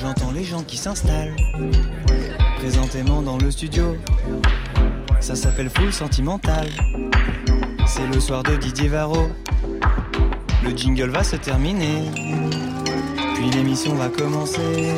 J'entends les gens qui s'installent présentément dans le studio. Ça s'appelle Full Sentimental. C'est le soir de Didier Varro. Le jingle va se terminer. Puis l'émission va commencer.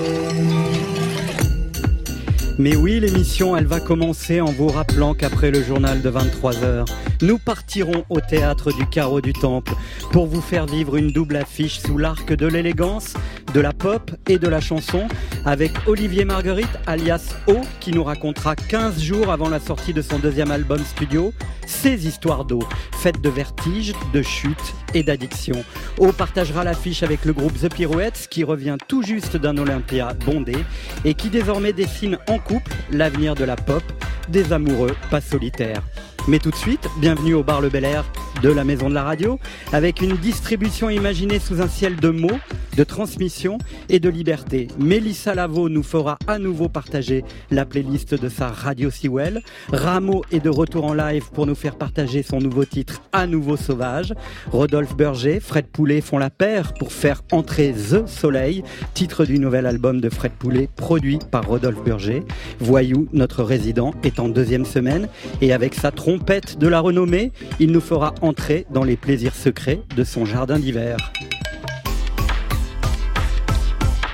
Mais oui, l'émission, elle va commencer en vous rappelant qu'après le journal de 23h, nous partirons au théâtre du Carreau du Temple pour vous faire vivre une double affiche sous l'arc de l'élégance, de la pop et de la chanson avec Olivier Marguerite alias O qui nous racontera 15 jours avant la sortie de son deuxième album studio ses histoires d'eau, faites de vertige, de chute et d'addiction. O partagera l'affiche avec le groupe The Pirouettes qui revient tout juste d'un Olympia bondé et qui désormais dessine en couple l'avenir de la pop, des amoureux pas solitaires. Mais tout de suite, bienvenue au bar Le Bel Air de la Maison de la Radio, avec une distribution imaginée sous un ciel de mots, de transmission et de liberté. Mélissa Lavo nous fera à nouveau partager la playlist de sa Radio Sewell. Rameau est de retour en live pour nous faire partager son nouveau titre À nouveau sauvage. Rodolphe Berger, Fred Poulet font la paire pour faire entrer The Soleil, titre du nouvel album de Fred Poulet produit par Rodolphe Berger. Voyou, notre résident, est en deuxième semaine et avec sa trompette de la renommée, il nous fera entrer dans les plaisirs secrets de son jardin d'hiver.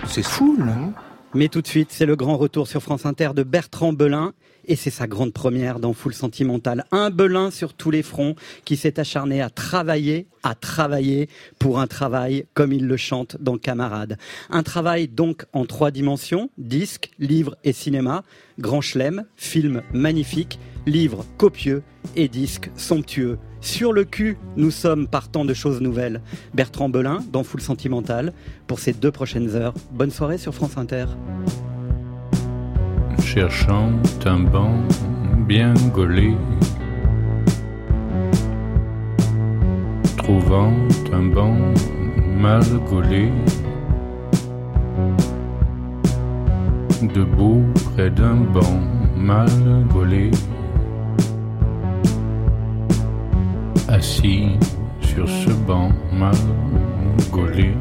C'est fou, là. Mais tout de suite, c'est le grand retour sur France Inter de Bertrand Belin. Et c'est sa grande première dans Full Sentimental. Un Belin sur tous les fronts qui s'est acharné à travailler, à travailler pour un travail comme il le chante dans Camarade. Un travail donc en trois dimensions, disque, livre et cinéma. Grand chelem, film magnifique, livre copieux et disque somptueux. Sur le cul, nous sommes partant de choses nouvelles. Bertrand Belin dans Full Sentimental pour ces deux prochaines heures. Bonne soirée sur France Inter. Cherchant un banc bien gaulé, trouvant un banc mal gaulé, debout près d'un banc mal gaulé. assis sur ce banc mal gaulé.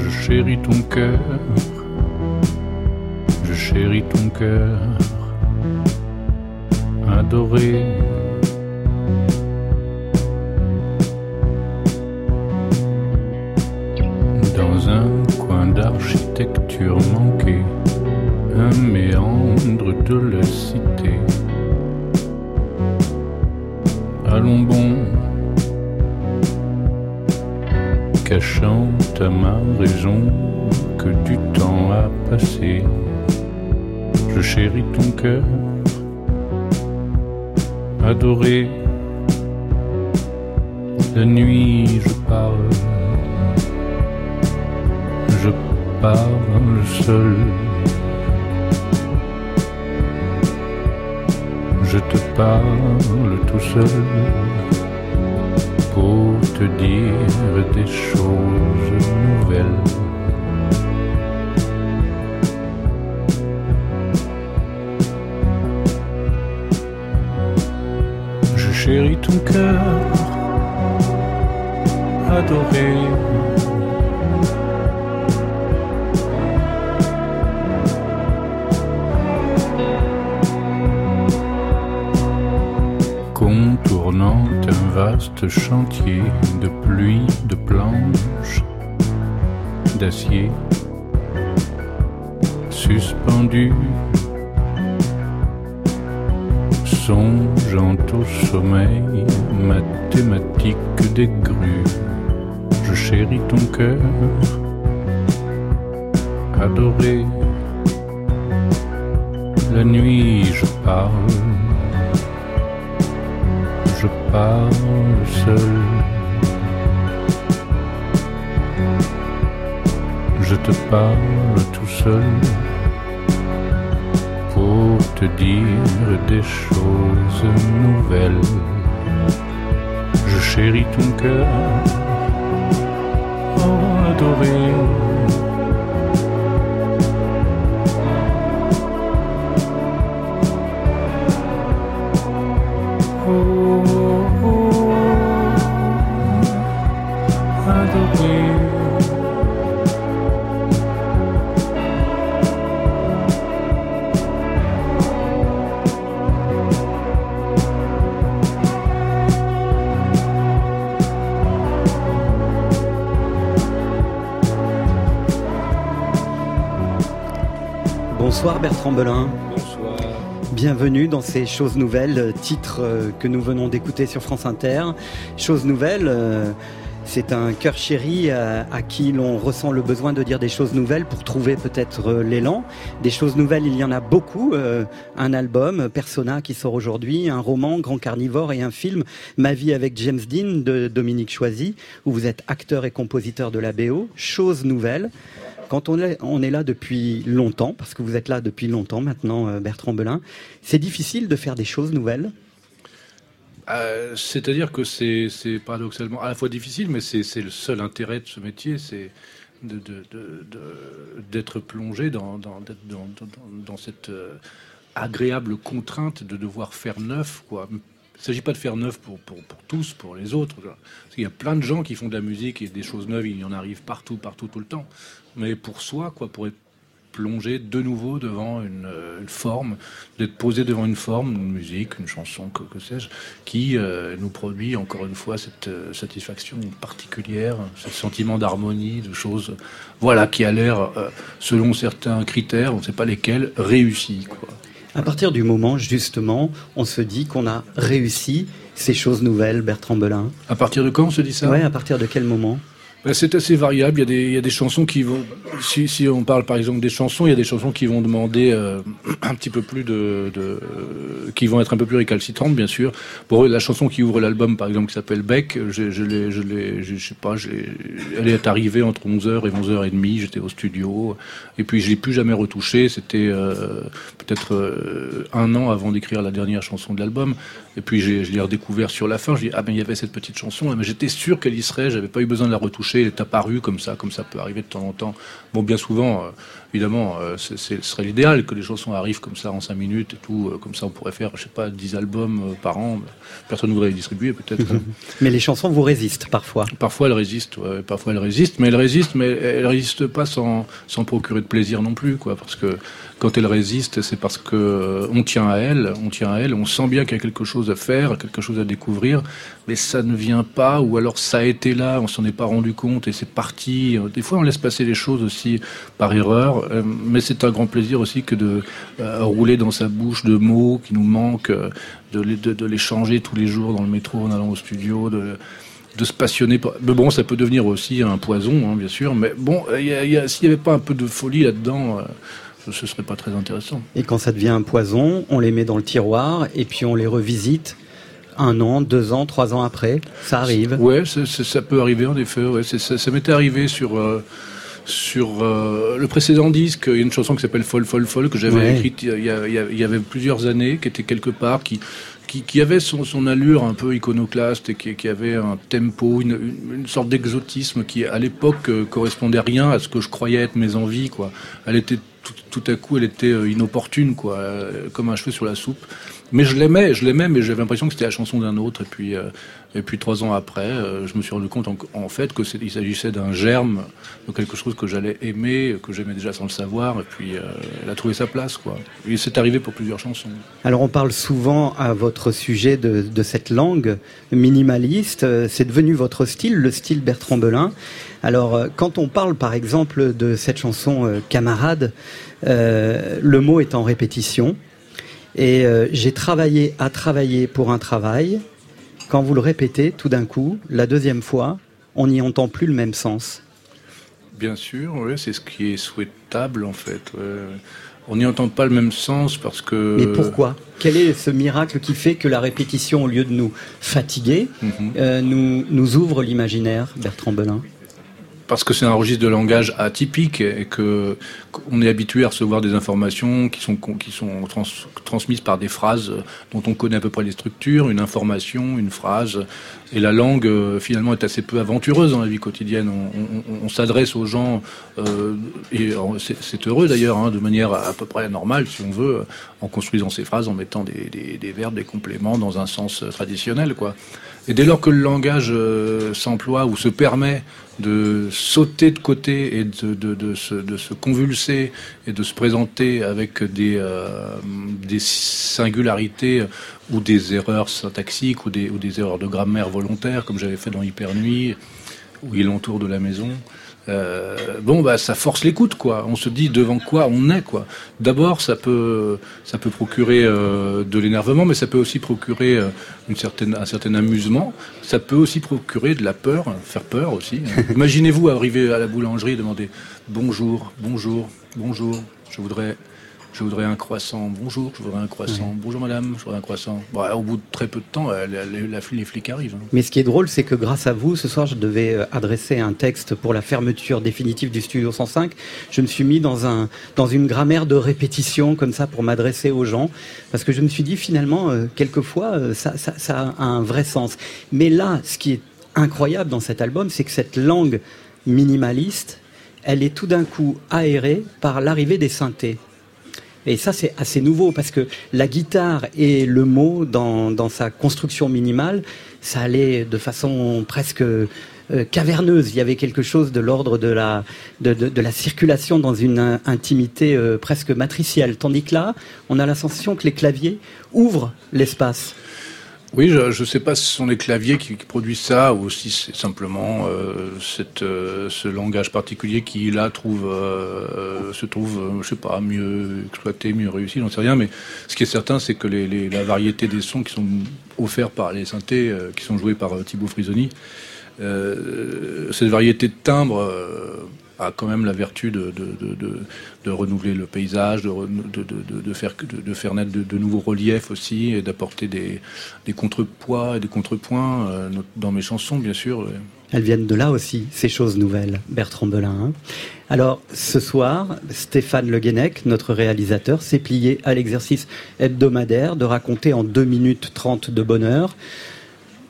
Je chéris ton cœur, chéris ton cœur, adoré. Dans un coin d'architecture manqué, un méandre de la cité allons bon, cachant à ma raison que du temps a passé. Je chéris ton cœur, adoré. La nuit, je parle, je parle seul. je te parle tout seul pour te dire des choses nouvelles. Je chéris ton cœur, adoré. contournant un vaste chantier de pluie, de planches, d'acier, suspendu, songeant au sommeil mathématique des grues. Je chéris ton cœur, adoré. La nuit, je parle je parle seul. Je te parle tout seul te dire des choses nouvelles. Je chéris ton cœur, oh adoré. Bienvenue dans ces choses nouvelles, titre euh, que nous venons d'écouter sur France Inter. Choses nouvelles, euh, c'est un cœur chéri à, qui l'on ressent le besoin de dire des choses nouvelles pour trouver peut-être euh, l'élan. Des choses nouvelles, il y en a beaucoup. un album, Persona, qui sort aujourd'hui, un roman, Grand Carnivore, et un film, Ma vie avec James Dean, de Dominique Choisy, où vous êtes acteur et compositeur de la BO. Choses nouvelles. Quand on est, là depuis longtemps, parce que vous êtes là depuis longtemps maintenant, euh, Bertrand Belin, c'est difficile de faire des choses nouvelles? Euh, C'est-à-dire que c'est paradoxalement à la fois difficile, mais c'est le seul intérêt de ce métier, c'est d'être plongé dans, cette euh, agréable contrainte de devoir faire neuf. Il ne s'agit pas de faire neuf pour, tous, pour les autres. Il y a plein de gens qui font de la musique et des choses neuves, il y en arrive partout, partout, tout le temps mais pour soi, quoi, pour être plongé de nouveau devant une, euh, forme, d'être posé devant une forme, une musique, une chanson, que, sais-je, qui euh, nous produit encore une fois cette euh, satisfaction particulière, ce sentiment d'harmonie, de choses, voilà, qui a l'air, selon certains critères, on ne sait pas lesquels, réussi. Quoi. À partir du moment, justement, on se dit qu'on a réussi ces choses nouvelles, Bertrand Belin? À partir de quand on se dit ça? Ouais, à partir de quel moment? Ben, c'est assez variable. Il y, a des, chansons qui vont. Si, on parle par exemple des chansons, il y a des chansons qui vont demander euh, un petit peu plus de, de, qui vont être un peu plus récalcitrantes, bien sûr. La chanson qui ouvre l'album, par exemple, qui s'appelle Beck, je, je l'ai, je l'ai, je, sais pas, elle est arrivée entre 11h et 11h30. J'étais au studio, et puis je l'ai plus jamais retouchée. C'était euh, peut-être euh, un an avant d'écrire la dernière chanson de l'album. Et puis je l'ai redécouvert sur la fin. Je dis ah ben il y avait cette petite chanson, mais j'étais sûr qu'elle y serait. J'avais pas eu besoin de la retoucher. Est apparue comme ça, comme ça peut arriver de temps en temps. Bon, bien souvent, euh, évidemment, euh, ce serait l'idéal que les chansons arrivent comme ça en 5 minutes et tout. Euh, comme ça, on pourrait faire, je sais pas, 10 albums par an. Personne ne voudrait les distribuer, peut-être. Mais les chansons vous résistent parfois. Parfois, elles résistent. parfois, elles résistent, mais elles résistent, mais elles résistent pas sans, sans procurer de plaisir non plus, quoi, parce que quand elle résiste, c'est parce que euh, on tient à elle, on tient à elle, on sent bien qu'il y a quelque chose à faire, quelque chose à découvrir, mais ça ne vient pas, ou alors ça a été là, on s'en est pas rendu compte et c'est parti. Des fois, on laisse passer les choses aussi par erreur, euh, mais c'est un grand plaisir aussi que de euh, rouler dans sa bouche de mots qui nous manquent, de les, de, les changer tous les jours dans le métro en allant au studio, de de se passionner. Mais bon, ça peut devenir aussi un poison, hein, bien sûr. Mais bon, s'il n'y avait pas un peu de folie là-dedans, ce serait pas très intéressant. Et quand ça devient un poison, on les met dans le tiroir et puis on les revisite un an, deux ans, trois ans après. Ça arrive. Ouais, ça peut arriver en effet. Ouais. Ça, m'était arrivé sur. Euh, sur euh, le précédent disque, il y a une chanson qui s'appelle Folle, Folle, Folle, que j'avais écrite il y, il y, avait plusieurs années, qui était quelque part, qui, qui, avait son, son, allure un peu iconoclaste et qui, qui avait un tempo, une, une sorte d'exotisme qui, à l'époque, euh, correspondait rien à ce que je croyais être mes envies. Quoi. Elle était tout, à coup, elle était euh, inopportune, quoi, euh, comme un cheveu sur la soupe. Mais je l'aimais, je l'aimais, mais j'avais l'impression que c'était la chanson d'un autre. Et puis, euh, et puis trois ans après, je me suis rendu compte en, fait que il s'agissait d'un germe, de quelque chose que j'allais aimer, que j'aimais déjà sans le savoir. Et puis, elle a trouvé sa place, quoi. Et c'est arrivé pour plusieurs chansons. Alors, on parle souvent à votre sujet de, cette langue minimaliste. C'est devenu votre style, le style Bertrand Belin. Alors, euh, quand on parle par exemple de cette chanson euh, Camarade, euh, le mot est en répétition. Et j'ai travaillé à travailler pour un travail. Quand vous le répétez tout d'un coup, la deuxième fois, on n'y entend plus le même sens. Bien sûr, oui, c'est ce qui est souhaitable en fait. On n'y entend pas le même sens parce que. Mais pourquoi? Quel est ce miracle qui fait que la répétition, au lieu de nous fatiguer, mhm. nous, nous ouvre l'imaginaire, Bertrand Belin? Parce que c'est un registre de langage atypique et que on est habitué à recevoir des informations qui sont qui sont transmises par des phrases dont on connaît à peu près les structures, une information, une phrase, et la langue euh, finalement est assez peu aventureuse dans la vie quotidienne. On, s'adresse aux gens euh, et c'est heureux d'ailleurs, hein, de manière à, peu près normale si on veut, en construisant ces phrases, en mettant des verbes, des compléments dans un sens traditionnel, quoi. Et dès lors que le langage euh, s'emploie ou se permet de sauter de côté et de, de, de, se, convulser et de se présenter avec des, euh, des singularités ou des erreurs syntaxiques ou des, ou des erreurs de grammaire volontaires, comme j'avais fait dans Hyper Nuit, où il entoure de la maison. Euh, bon, bah, ça force l'écoute, quoi. On se dit devant quoi on est, quoi. D'abord, ça peut, ça peut procurer euh, de l'énervement, mais ça peut aussi procurer euh, une certaine, un certain amusement. Ça peut aussi procurer de la peur, faire peur aussi. Imaginez-vous arriver à la boulangerie et demander bonjour, bonjour, bonjour. Je voudrais je voudrais un croissant, bonjour, je voudrais un croissant, bonjour madame, je voudrais un croissant. Bon, au bout de très peu de temps, les flics arrivent. Hein. Mais ce qui est drôle, c'est que grâce à vous, ce soir, je devais euh, adresser un texte pour la fermeture définitive du Studio 105. Je me suis mis dans, un, dans une grammaire de répétition, comme ça, pour m'adresser aux gens, parce que je me suis dit, finalement, euh, quelquefois, euh, ça, ça, ça a un vrai sens. Mais là, ce qui est incroyable dans cet album, c'est que cette langue minimaliste, elle est tout d'un coup aérée par l'arrivée des synthés. Et ça, c'est assez nouveau parce que la guitare et le mot, dans, sa construction minimale, ça allait de façon presque euh, caverneuse. Il y avait quelque chose de l'ordre de la, circulation dans une intimité euh, presque matricielle. Tandis que là, on a la sensation que les claviers ouvrent l'espace. Oui, je ne sais pas si ce sont les claviers qui, produisent ça ou si c'est simplement euh, cette, euh, ce langage particulier qui là trouve euh, se trouve, je sais pas, mieux exploité, mieux réussi, j'en sais rien. Mais ce qui est certain, c'est que les, la variété des sons qui sont offerts par les synthés, qui sont joués par Thibaut Frisoni, cette variété de timbres a quand même la vertu de, de, de, de renouveler le paysage, de, faire, de, faire naître de, nouveaux reliefs aussi, et d'apporter des, des contrepoids et des contrepoints euh, dans mes chansons, bien sûr. Elles viennent de là aussi, ces choses nouvelles, Bertrand Belin. Hein. Alors, ce soir, Stéphane Le Guenec, notre réalisateur, s'est plié à l'exercice hebdomadaire de raconter en 2 minutes 30 de bonheur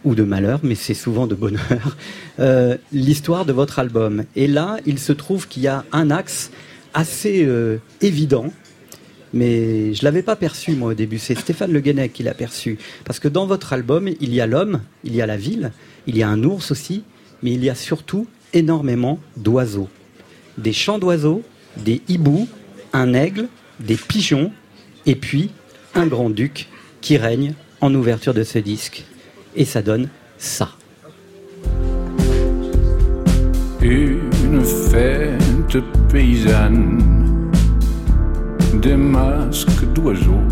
ou de malheur, mais c'est souvent de bonheur, euh, l'histoire de votre album. Et là, il se trouve qu'il y a un axe assez euh, évident, mais je l'avais pas perçu moi au début. C'est Stéphane Le Guenec qui l'a perçu, parce que dans votre album, il y a l'homme, il y a la ville, il y a un ours aussi, mais il y a surtout énormément d'oiseaux, des chants d'oiseaux, des hiboux, un aigle, des pigeons, et puis un grand duc qui règne en ouverture de ce disque et ça donne ça. Une fête paysanne, des masques d'oiseaux,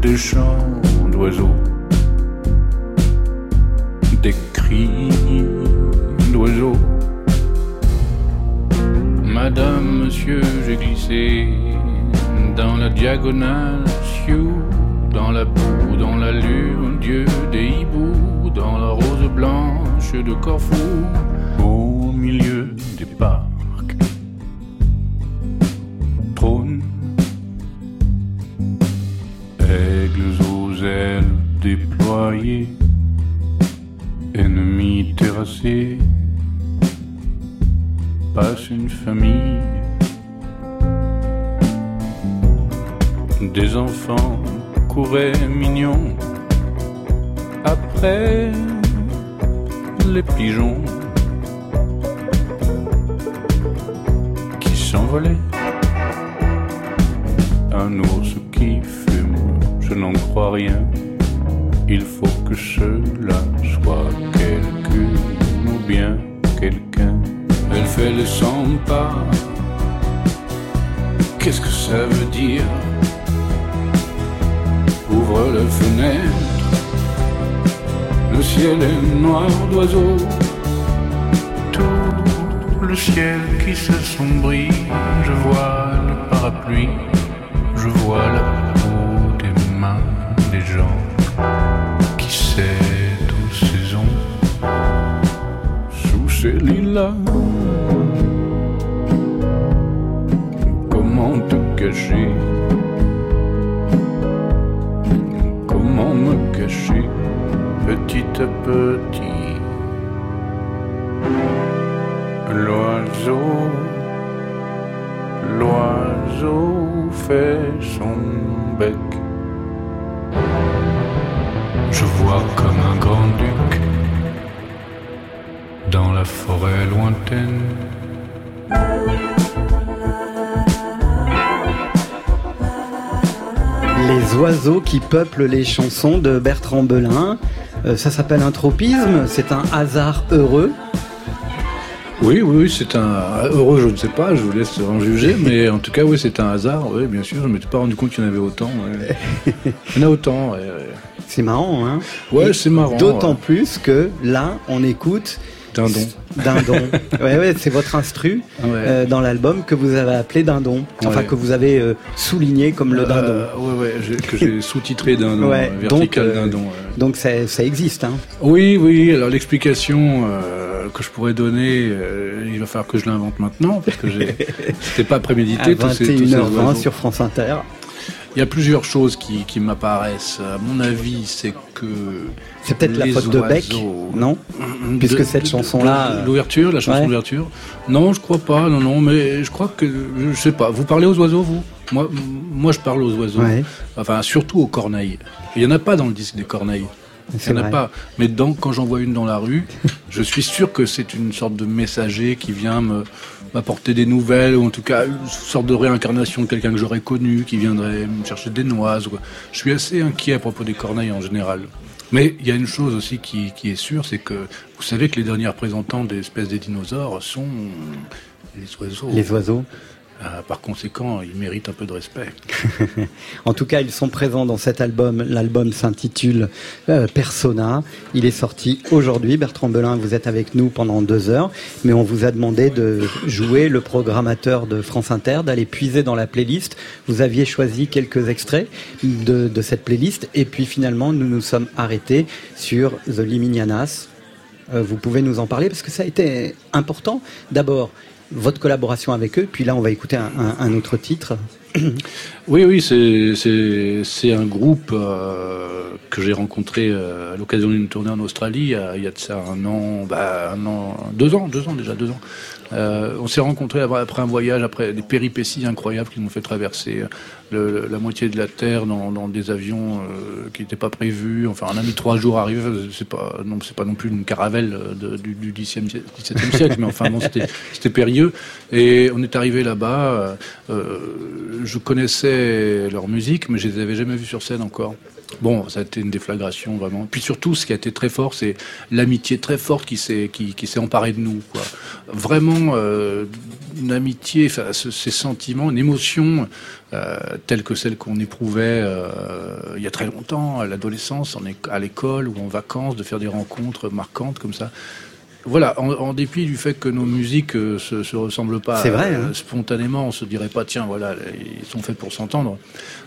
des chants d'oiseaux, des cris d'oiseaux. Madame, monsieur, j'ai glissé dans la diagonale, dans la boue, dans la lune, Dieu des hiboux, dans la rose blanche de Corfou, au milieu des parcs. Trône, aigles aux ailes déployées, ennemis terrassés, passe une famille. Des enfants courait mignon après les pigeons qui s'envolaient. Un ours qui fume, je n'en crois rien. Il faut que cela soit quelqu'un ou bien quelqu'un. Elle fait les 100 pas. Qu'est-ce que ça veut dire? Ouvre la fenêtre. Le ciel est noir d'oiseaux, tout le ciel qui s'assombrit. Je vois le parapluie, je vois la peau des mains des gens qui cèdent aux saisons sous ces lilas. Comment te cacher? Petit à petit. L'oiseau, l'oiseau fait son bec. Je vois comme un grand duc dans la forêt lointaine. Les oiseaux qui peuplent les chansons de Bertrand Belin. Euh, ça s'appelle un tropisme, c'est un hasard heureux. Oui, oui, c'est un. Heureux, je ne sais pas, je vous laisse en juger, mais en tout cas, oui, c'est un hasard, oui, bien sûr. Je ne m'étais pas rendu compte qu'il y en avait autant. Il y en a autant, C'est marrant, hein Ouais, c'est marrant. D'autant plus que là, on écoute. Dindon. Dindon. ouais, ouais, c'est votre instru euh, dans l'album que vous avez appelé Dindon. Enfin, que vous avez euh, souligné comme le Dindon. Euh, ouais, ouais, que j'ai sous-titré Dindon, vertical Dindon. Donc ça, ça existe, hein Oui, oui. Alors l'explication que je pourrais donner, il va falloir que je l'invente maintenant parce que c'était pas prémédité. À 21h20 sur France Inter. Il y a plusieurs choses qui, qui m'apparaissent. À mon avis, c'est que. C'est peut-être la faute de Beck, non Puisque cette chanson-là. L'ouverture, la chanson d'ouverture. Non, je crois pas, non, non, mais je crois que. Je sais pas. Vous parlez aux oiseaux, vous? Moi, moi, je parle aux oiseaux. Enfin, surtout aux corneilles. Il n'y en a pas dans le disque des corneilles. Il n'y en a pas. Mais donc, quand j'en vois une dans la rue, je suis sûr que c'est une sorte de messager qui vient me, m'apporter des nouvelles, ou en tout cas une sorte de réincarnation de quelqu'un que j'aurais connu, qui viendrait me chercher des noises. Je suis assez inquiet à propos des corneilles en général. Mais il y a une chose aussi qui, qui est sûre, c'est que vous savez que les derniers représentants des espèces des dinosaures sont les oiseaux. Les oiseaux euh, par conséquent, ils méritent un peu de respect. en tout cas, ils sont présents dans cet album. L'album s'intitule euh, Persona. Il est sorti aujourd'hui. Bertrand Belin, vous êtes avec nous pendant deux heures, mais on vous a demandé de jouer le programmateur de France Inter, d'aller puiser dans la playlist. Vous aviez choisi quelques extraits de, de cette playlist, et puis finalement, nous nous sommes arrêtés sur The Liminianas. Euh, vous pouvez nous en parler parce que ça a été important. D'abord, votre collaboration avec eux. Puis là, on va écouter un, autre titre. Oui, oui, c'est un groupe euh, que j'ai rencontré euh, à l'occasion d'une tournée en Australie il y a de ça un an, bah, un an, deux ans, deux ans déjà, deux ans. Euh, on s'est rencontrés après un voyage, après des péripéties incroyables qui nous ont fait traverser le, la moitié de la Terre dans, des avions euh, qui n'étaient pas prévus. Enfin, on a mis trois jours à arriver. C'est pas, non, c'est pas non plus une caravelle du, du 17 siècle, mais enfin, bon, c'était périlleux. Et on est arrivé là-bas. Euh, je connaissais leur musique, mais je les avais jamais vus sur scène encore. Bon, ça a été une déflagration vraiment. Puis surtout, ce qui a été très fort, c'est l'amitié très forte qui s'est qui, qui s'est emparée de nous. Quoi. Vraiment, euh, une amitié, ces sentiments, une émotion euh, telle que celle qu'on éprouvait euh, il y a très longtemps, à l'adolescence, à l'école ou en vacances, de faire des rencontres marquantes comme ça voilà, en, dépit du fait que nos musiques euh, se, se ressemblent pas vrai, hein. spontanément, on se dirait pas tiens voilà ils sont faits pour s'entendre,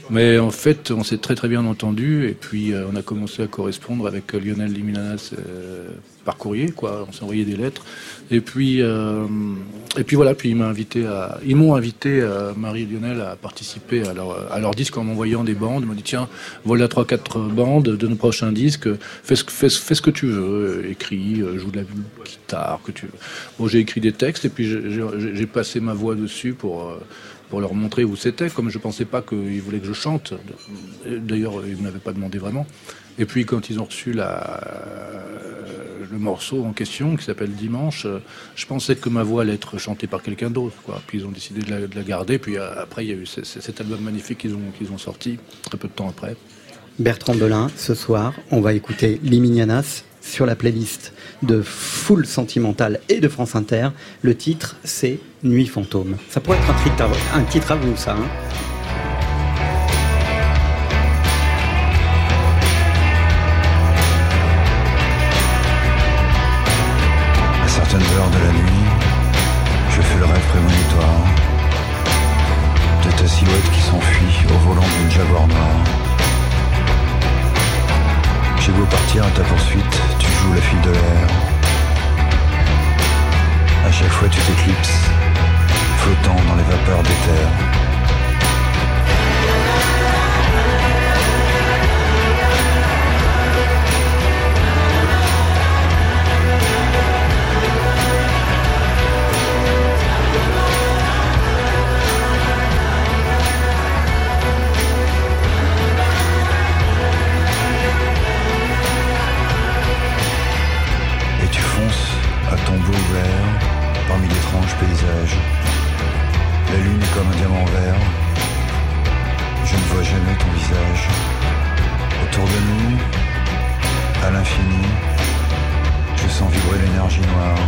mais en fait on s'est très très bien entendu et puis euh, on a commencé à correspondre avec Lionel Liminanas euh, par courrier quoi, on s'est envoyé des lettres. Et puis et puis voilà puis ils m'ont invité à ils m'ont invité Marie et Lionel à participer à leur à leur disque en m'envoyant des bandes, ils m'ont dit tiens voilà trois quatre bandes de nos prochains disques, fais ce fais, fais ce que tu veux, écris, joue de la guitare, que tu Bon, j'ai écrit des textes et puis j'ai passé ma voix dessus pour, euh, pour leur montrer où c'était, comme je pensais pas qu'ils voulaient que je chante. D'ailleurs, ils ne m'avaient pas demandé vraiment. Et puis quand ils ont reçu la, le morceau en question, qui s'appelle Dimanche, je pensais que ma voix allait être chantée par quelqu'un d'autre. Puis ils ont décidé de la, garder. Puis euh, après, il y a eu cet album magnifique qu'ils ont, qu'ils ont sorti, très peu de temps après. Bertrand Belin, ce soir, on va écouter Liminianas sur la playlist de Full Sentimental et de France Inter. Le titre, c'est Nuit fantôme. Ça pourrait être un titre à, un titre à vous, ça. Hein à certaines heures de la nuit, je fais le rêve prémonitoire de ta silhouette qui s'enfuit au volant d'une Jaguar noire. Partir à ta poursuite, tu joues la fille de l'air. À chaque fois tu t'éclipses, flottant dans les vapeurs d'éther. La lune est comme un diamant vert. Je ne vois jamais ton visage. Autour de nous, à l'infini, je sens vibrer l'énergie noire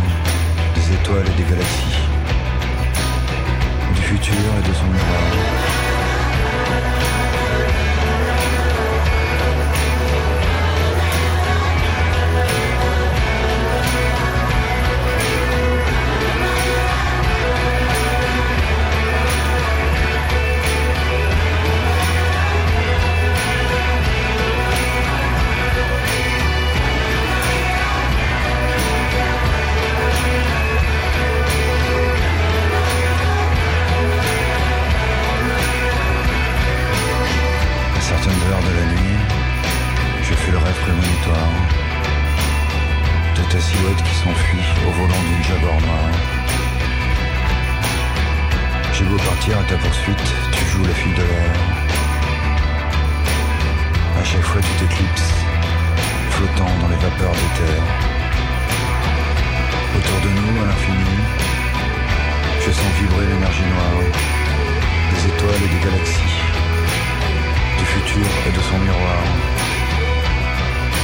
des étoiles et des galaxies, du futur et de son miroir. prémonitoire de ta silhouette qui s'enfuit au volant d'une Jaguar noire. J'ai beau partir à ta poursuite, tu joues la fuite de l'air. À chaque fois, tu t'éclipses, flottant dans les vapeurs des terres. Autour de nous, à l'infini, je sens vibrer l'énergie noire des étoiles et des galaxies, du futur et de son miroir.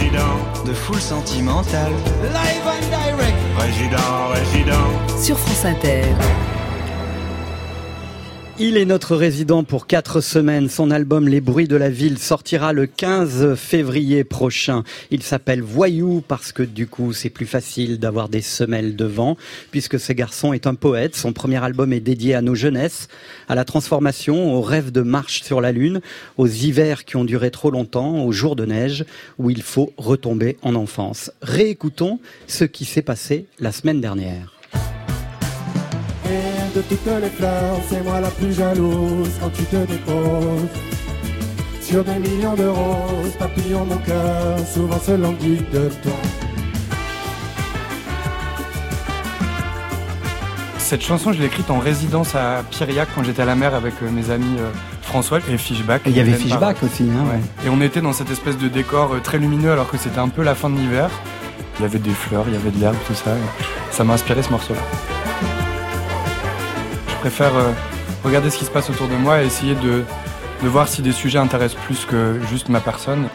Résident, de Full Sentimental. Live and direct. Résident, résident sur France Inter. Il est notre résident pour quatre semaines. Son album Les bruits de la ville sortira le 15 février prochain. Il s'appelle Voyou parce que du coup c'est plus facile d'avoir des semelles devant puisque ce garçon est un poète. Son premier album est dédié à nos jeunesses, à la transformation, aux rêves de marche sur la lune, aux hivers qui ont duré trop longtemps, aux jours de neige où il faut retomber en enfance. Réécoutons ce qui s'est passé la semaine dernière de toutes les fleurs, c'est moi la plus jalouse quand tu te déposes. Sur des millions de roses, papillon mon cœur, souvent se languit de toi. Cette chanson, je l'ai écrite en résidence à Piriac quand j'étais à la mer avec euh, mes amis euh, François et Fishback. Et il y avait Fishback aussi, hein, ouais. Et on était dans cette espèce de décor euh, très lumineux alors que c'était un peu la fin de l'hiver. Il y avait des fleurs, il y avait de l'herbe, tout ça. Ça m'a inspiré ce morceau-là. Préfère euh, regarder ce qui se passe autour de moi et essayer de voir si des sujets intéressent plus que juste ma personne.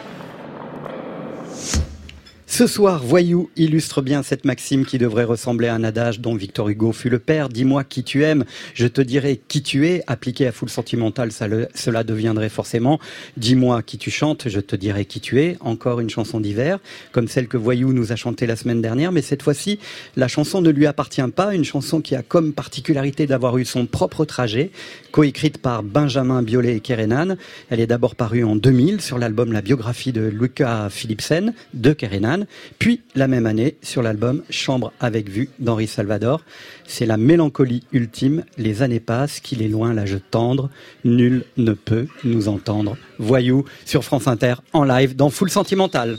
Ce soir, Voyou illustre bien cette maxime qui devrait ressembler à un adage dont Victor Hugo fut le père. Dis-moi qui tu aimes, je te dirai qui tu es. Appliqué à foule sentimentale, cela deviendrait forcément Dis-moi qui tu chantes, je te dirai qui tu es. Encore une chanson d'hiver, comme celle que Voyou nous a chantée la semaine dernière, mais cette fois-ci, la chanson ne lui appartient pas. Une chanson qui a comme particularité d'avoir eu son propre trajet, coécrite par Benjamin Biolay et Kerenan. Elle est d'abord parue en 2000 sur l'album La biographie de Luca Philipsen de Kerenan puis la même année sur l'album Chambre avec vue d'Henri Salvador. C'est la mélancolie ultime, les années passent, qu'il est loin l'âge tendre, nul ne peut nous entendre. Voyou sur France Inter en live dans Full Sentimental.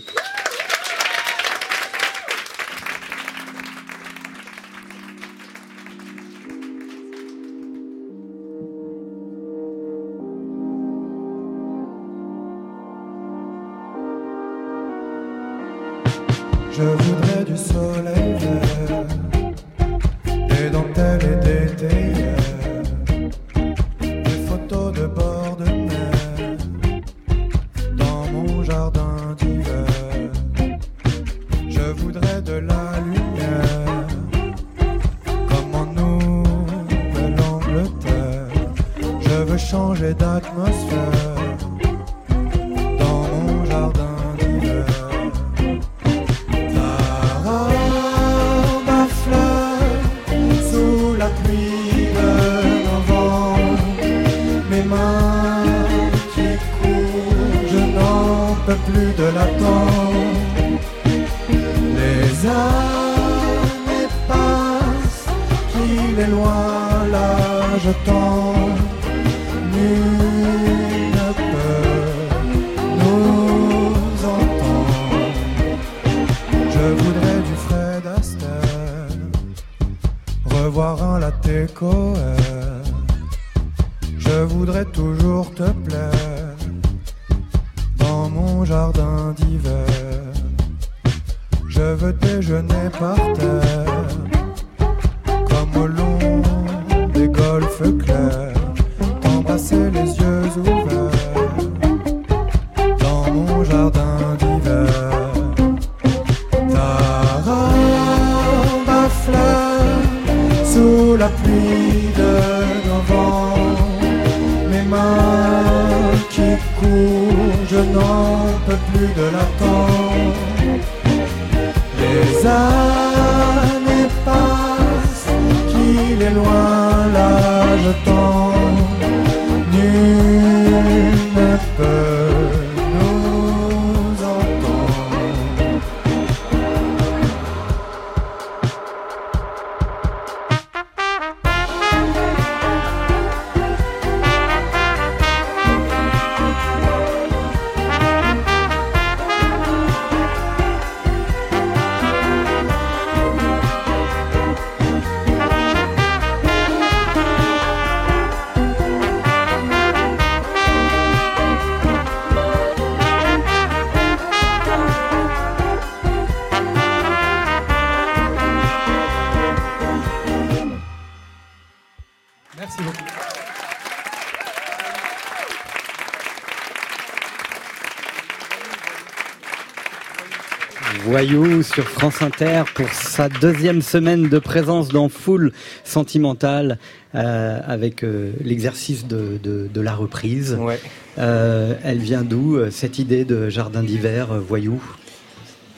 Voyou sur France Inter pour sa deuxième semaine de présence dans Foule Sentimentale euh, avec euh, l'exercice de, de, de la reprise. Ouais. Euh, elle vient d'où cette idée de jardin d'hiver, Voyou?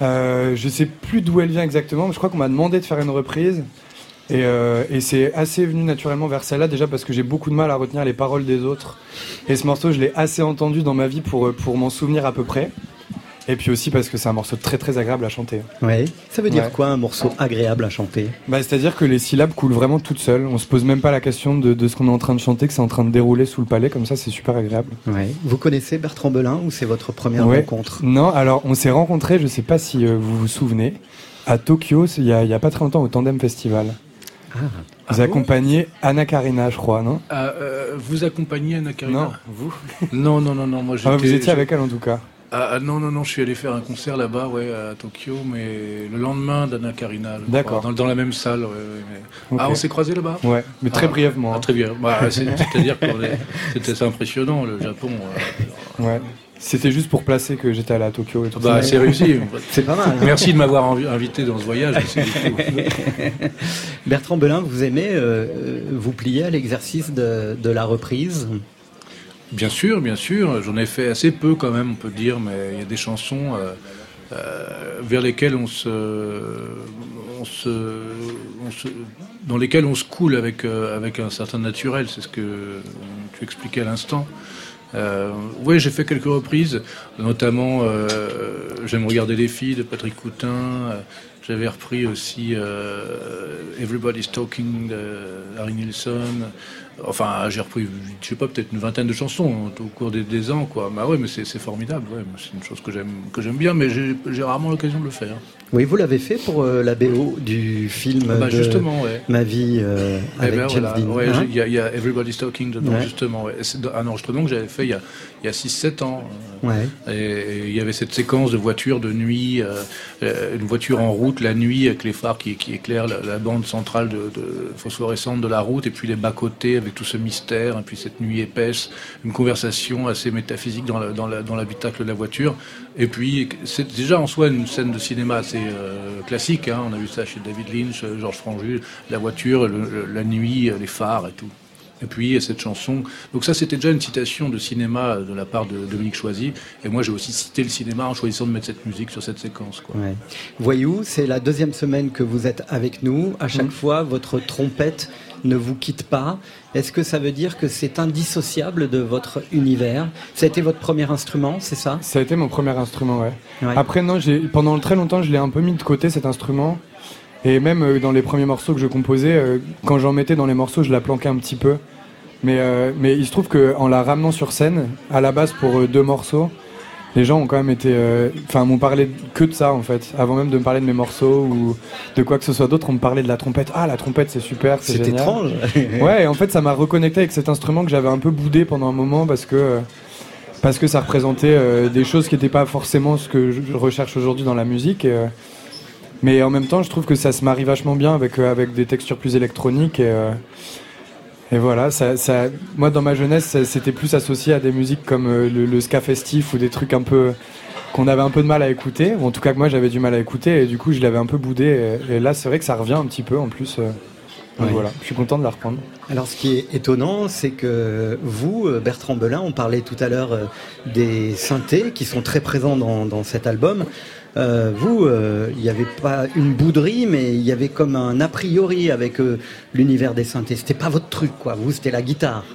Je sais plus d'où elle vient exactement, mais je crois qu'on m'a demandé de faire une reprise. Et, euh, et c'est assez venu naturellement vers celle-là, déjà parce que j'ai beaucoup de mal à retenir les paroles des autres. Et ce morceau, je l'ai assez entendu dans ma vie pour, pour m'en souvenir à peu près. Et puis aussi parce que c'est un morceau très très agréable à chanter. Ouais. Ça veut dire Ouais. quoi un morceau agréable à chanter? Bah, C'est-à-dire que les syllabes coulent vraiment toutes seules. On se pose même pas la question de, de ce qu'on est en train de chanter, que c'est en train de dérouler sous le palais, comme ça c'est super agréable. ouais. Vous connaissez Bertrand Belin ou c'est votre première Ouais. rencontre? Non, alors on s'est rencontrés, je sais pas si euh, vous vous souvenez, à Tokyo, il y, a, il y a pas très longtemps au Tandem Festival. Ah. Vous accompagnez Anna Karina, je crois, non? Ah, euh, vous accompagnez Anna Karina Non, vous? Non, non, non, non. Moi, ah, Vous étiez avec elle en tout cas. Ah, ah, non, non, non, je suis allé faire un concert là-bas, ouais, à Tokyo, mais le lendemain d'Anna Karina. D'accord. Dans, dans la même salle, ouais, ouais, mais- Ok. Ah, on s'est croisés là-bas Ouais, mais très Ah. brièvement. Ah, très bien. Bah, c'est- C'est-à-dire que c'était impressionnant, le Japon. euh. Ouais. C'était juste pour placer que j'étais allé à Tokyo et tout Bah, ça. c'est réussi. C'est pas mal. hein Merci de m'avoir invité dans ce voyage. Bertrand Belin, vous aimez euh, euh, vous plier à l'exercice de, de la reprise? Bien sûr, bien sûr. J'en ai fait assez peu quand même, on peut dire, mais il y a des chansons euh, euh, vers lesquelles on se, on se, on se- dans lesquelles on se coule avec euh, avec un certain naturel. C'est ce que tu expliquais à l'instant. Oui, j'ai fait quelques reprises, notamment J'aime regarder les filles de Patrick Coutin. J'avais repris aussi Everybody's Talking de Harry Nilsson. Enfin, j'ai repris, je sais pas, peut-être une vingtaine de chansons au cours des, des ans, quoi. Bah ouais, mais c'est formidable, ouais. C'est une chose que j'aime que j'aime bien, mais j'ai rarement l'occasion de le faire. Oui, vous l'avez fait pour euh, la BO du film bah de justement, ouais. Ma vie euh, Eh avec ben, James voilà. Dean. Ouais, Hein il y, a- il y a Everybody's Talking dedans, Ouais. justement. Un enregistrement que j'avais fait il y a, y a 6-7 ans. ouais. Et, il y avait cette séquence de voitures de nuit, euh, euh, une voiture en route la nuit avec les phares qui, qui éclairent la, la bande centrale de, de phosphorescente de la route, et puis les bas-côtés avec tout ce mystère, et puis cette nuit épaisse, une conversation assez métaphysique dans la- dans la- dans l'habitacle de la voiture. Et puis c'est déjà en soi une scène de cinéma assez euh, classique. Hein. On a vu ça chez David Lynch, Georges Franju, la voiture, le- le- la nuit, les phares et tout. Et puis cette chanson. Donc ça, c'était déjà une citation de cinéma de la part de Dominique Choisy. Et moi, j'ai aussi cité le cinéma en choisissant de mettre cette musique sur cette séquence. Quoi. Ouais. Voyou, c'est la deuxième semaine que vous êtes avec nous. À chaque Mhm. fois, votre trompette ne vous quitte pas. Est-ce que ça veut dire que c'est indissociable de votre univers? Ça a été votre premier instrument, c'est ça? Ça a été mon premier instrument, ouais. Ouais. Après, non, pendant très longtemps, je l'ai un peu mis de côté cet instrument. Et même euh, dans les premiers morceaux que je composais, euh, quand j'en mettais dans les morceaux, je la planquais un petit peu. Mais, euh, mais il se trouve que en la ramenant sur scène, à la base pour deux morceaux, les gens ont quand même été, euh, enfin, m'ont parlé que de ça en fait, avant même de me parler de mes morceaux ou de quoi que ce soit d'autre, on me parlait de la trompette. Ah, la trompette, c'est super, c'est C'est étrange. Ouais, et en fait, ça m'a reconnecté avec cet instrument que j'avais un peu boudé pendant un moment parce que euh, parce que ça représentait euh, des choses qui n'étaient pas forcément ce que je recherche aujourd'hui dans la musique. et, mais en même temps, je trouve que ça se marie vachement bien avec avec des textures plus électroniques et et voilà, ça, ça, moi dans ma jeunesse, c'était plus associé à des musiques comme euh, le, le ska festif ou des trucs un peu qu'on avait un peu de mal à écouter, ou en tout cas que moi j'avais du mal à écouter, et du coup je l'avais un peu boudé. Et, et là, c'est vrai que ça revient un petit peu en plus. euh, donc Ouais. voilà, je suis content de la reprendre. Alors, ce qui est étonnant, c'est que vous, euh, Bertrand Belin, on parlait tout à l'heure des synthés qui sont très présents dans, dans cet album. Euh, vous, euh, il n'y avait pas une bouderie, mais il y avait comme un a priori avec euh, l'univers des synthés. C'était pas votre truc, quoi. Vous, c'était la guitare.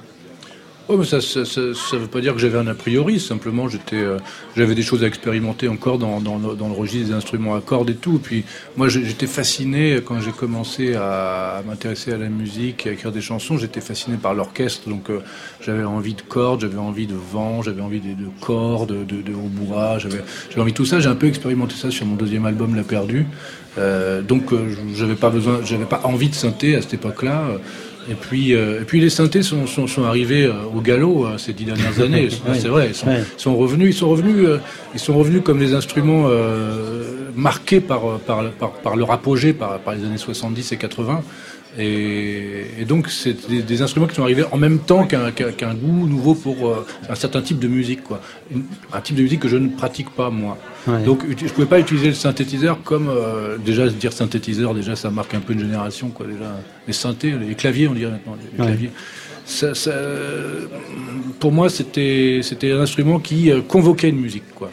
Oh, mais ça, ça, ça, ça veut pas dire que j'avais un a priori. Simplement, j'étais, euh, j'avais des choses à expérimenter encore dans, dans, dans le registre des instruments à cordes et tout. Puis moi, j'étais fasciné quand j'ai commencé à, m'intéresser à la musique, à écrire des chansons. J'étais fasciné par l'orchestre, donc euh, j'avais envie de cordes, j'avais envie de vent, j'avais envie de, de cordes, de, de hautbois, j'avais, j'avais envie de tout ça. J'ai un peu expérimenté ça sur mon deuxième album, La Perdue. Euh, donc, euh, j'avais pas besoin, j'avais pas envie de synthé à cette époque-là. Et puis, euh, et puis les synthés sont, sont, sont arrivés euh, au galop euh, ces dix dernières années. C'est vrai, ils sont, Ouais. ils sont revenus, ils sont revenus, euh, ils sont revenus comme des instruments marqués par, euh, par, par, par leur apogée, par, par les années 70 et 80. Et, et donc, c'est des, des instruments qui sont arrivés en même temps qu'un qu'un goût nouveau pour euh, un certain type de musique, quoi. Un type de musique que je ne pratique pas moi. Ouais. Donc, je pouvais pas utiliser le synthétiseur comme euh, déjà dire synthétiseur, déjà ça marque un peu une génération, quoi. Déjà, les synthés, les claviers, on dirait maintenant, les, Ouais. claviers. Ça, ça, pour moi, c'était c'était un instrument qui euh, convoquait une musique, quoi.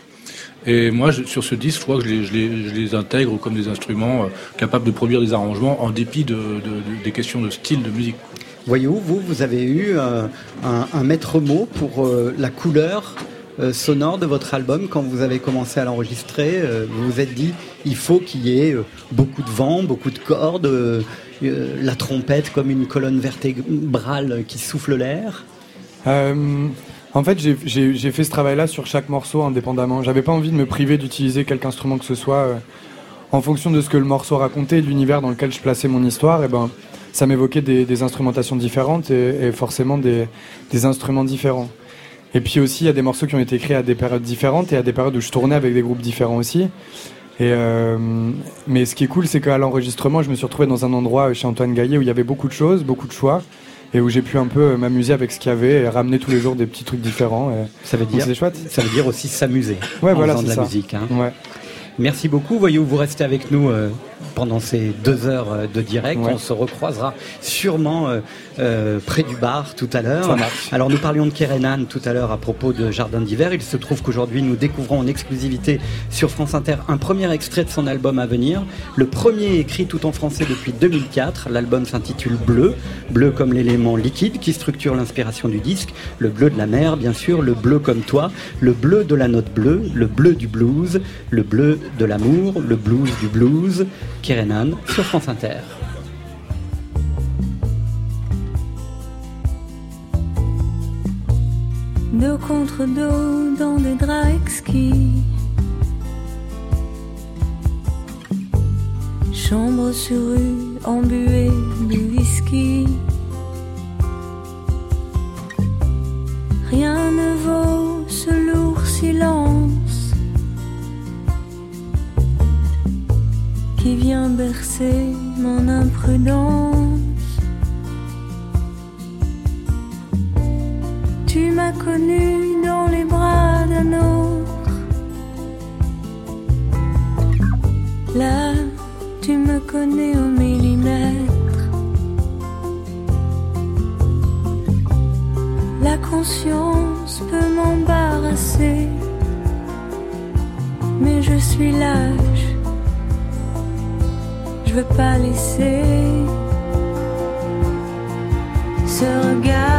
Et moi, je- sur ce disque, je crois que je les, je les, je les intègre comme des instruments euh, capables de produire des arrangements en dépit de, de- de- des questions de style de musique. Voyez-vous, vous, vous avez eu euh, un, un maître mot pour euh, la couleur euh, sonore de votre album quand vous avez commencé à l'enregistrer. euh, vous vous êtes dit, il faut qu'il y ait euh, beaucoup de vent, beaucoup de cordes, euh, euh, la trompette comme une colonne vertébrale qui souffle l'air? En fait, j'ai- fait ce travail-là sur chaque morceau indépendamment. J'avais pas envie de me priver d'utiliser quelque instrument que ce soit euh, en fonction de ce que le morceau racontait, de l'univers dans lequel je plaçais mon histoire. Et ben, ça m'évoquait des, des instrumentations différentes et, et forcément des, des instruments différents. Et puis aussi, il y a des morceaux qui ont été écrits à des périodes différentes et à des périodes où je tournais avec des groupes différents aussi. Et euh, mais ce qui est cool, c'est qu'à l'enregistrement, je me suis retrouvé dans un endroit chez Antoine Gaillet où il y avait beaucoup de choses, beaucoup de choix, et où j'ai pu un peu euh, m'amuser avec ce qu'il y avait et ramener tous les jours des petits trucs différents. et- Ça veut dire, C'est chouette. ça veut dire aussi s'amuser Ouais, en voilà, faisant de la ça. musique. hein. Ouais. Merci beaucoup. Voyez-vous, vous restez avec nous euh, pendant ces deux heures euh, de direct. Ouais. On se recroisera sûrement euh, euh, près du bar tout à l'heure. Alors nous parlions de Kerenan tout à l'heure à propos de Jardin d'hiver. Il se trouve qu'aujourd'hui nous découvrons en exclusivité sur France Inter un premier extrait de son album à venir. Le premier écrit tout en français depuis 2004. L'album s'intitule Bleu. Bleu comme l'élément liquide qui structure l'inspiration du disque. Le bleu de la mer, bien sûr. Le bleu comme toi. Le bleu de la note bleue. Le bleu du blues. Le bleu de l'amour. Le blues du blues. Kerenan sur France Inter. Dos contre dos dans des draps exquis. Chambre sur rue, embuée de whisky. Rien ne vaut ce lourd silence qui vient bercer mon imprudence. Tu m'as connu dans les bras d'un autre. Là, tu me connais au millimètre. La conscience peut m'embarrasser, mais je suis lâche. Je veux pas laisser ce regard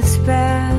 qui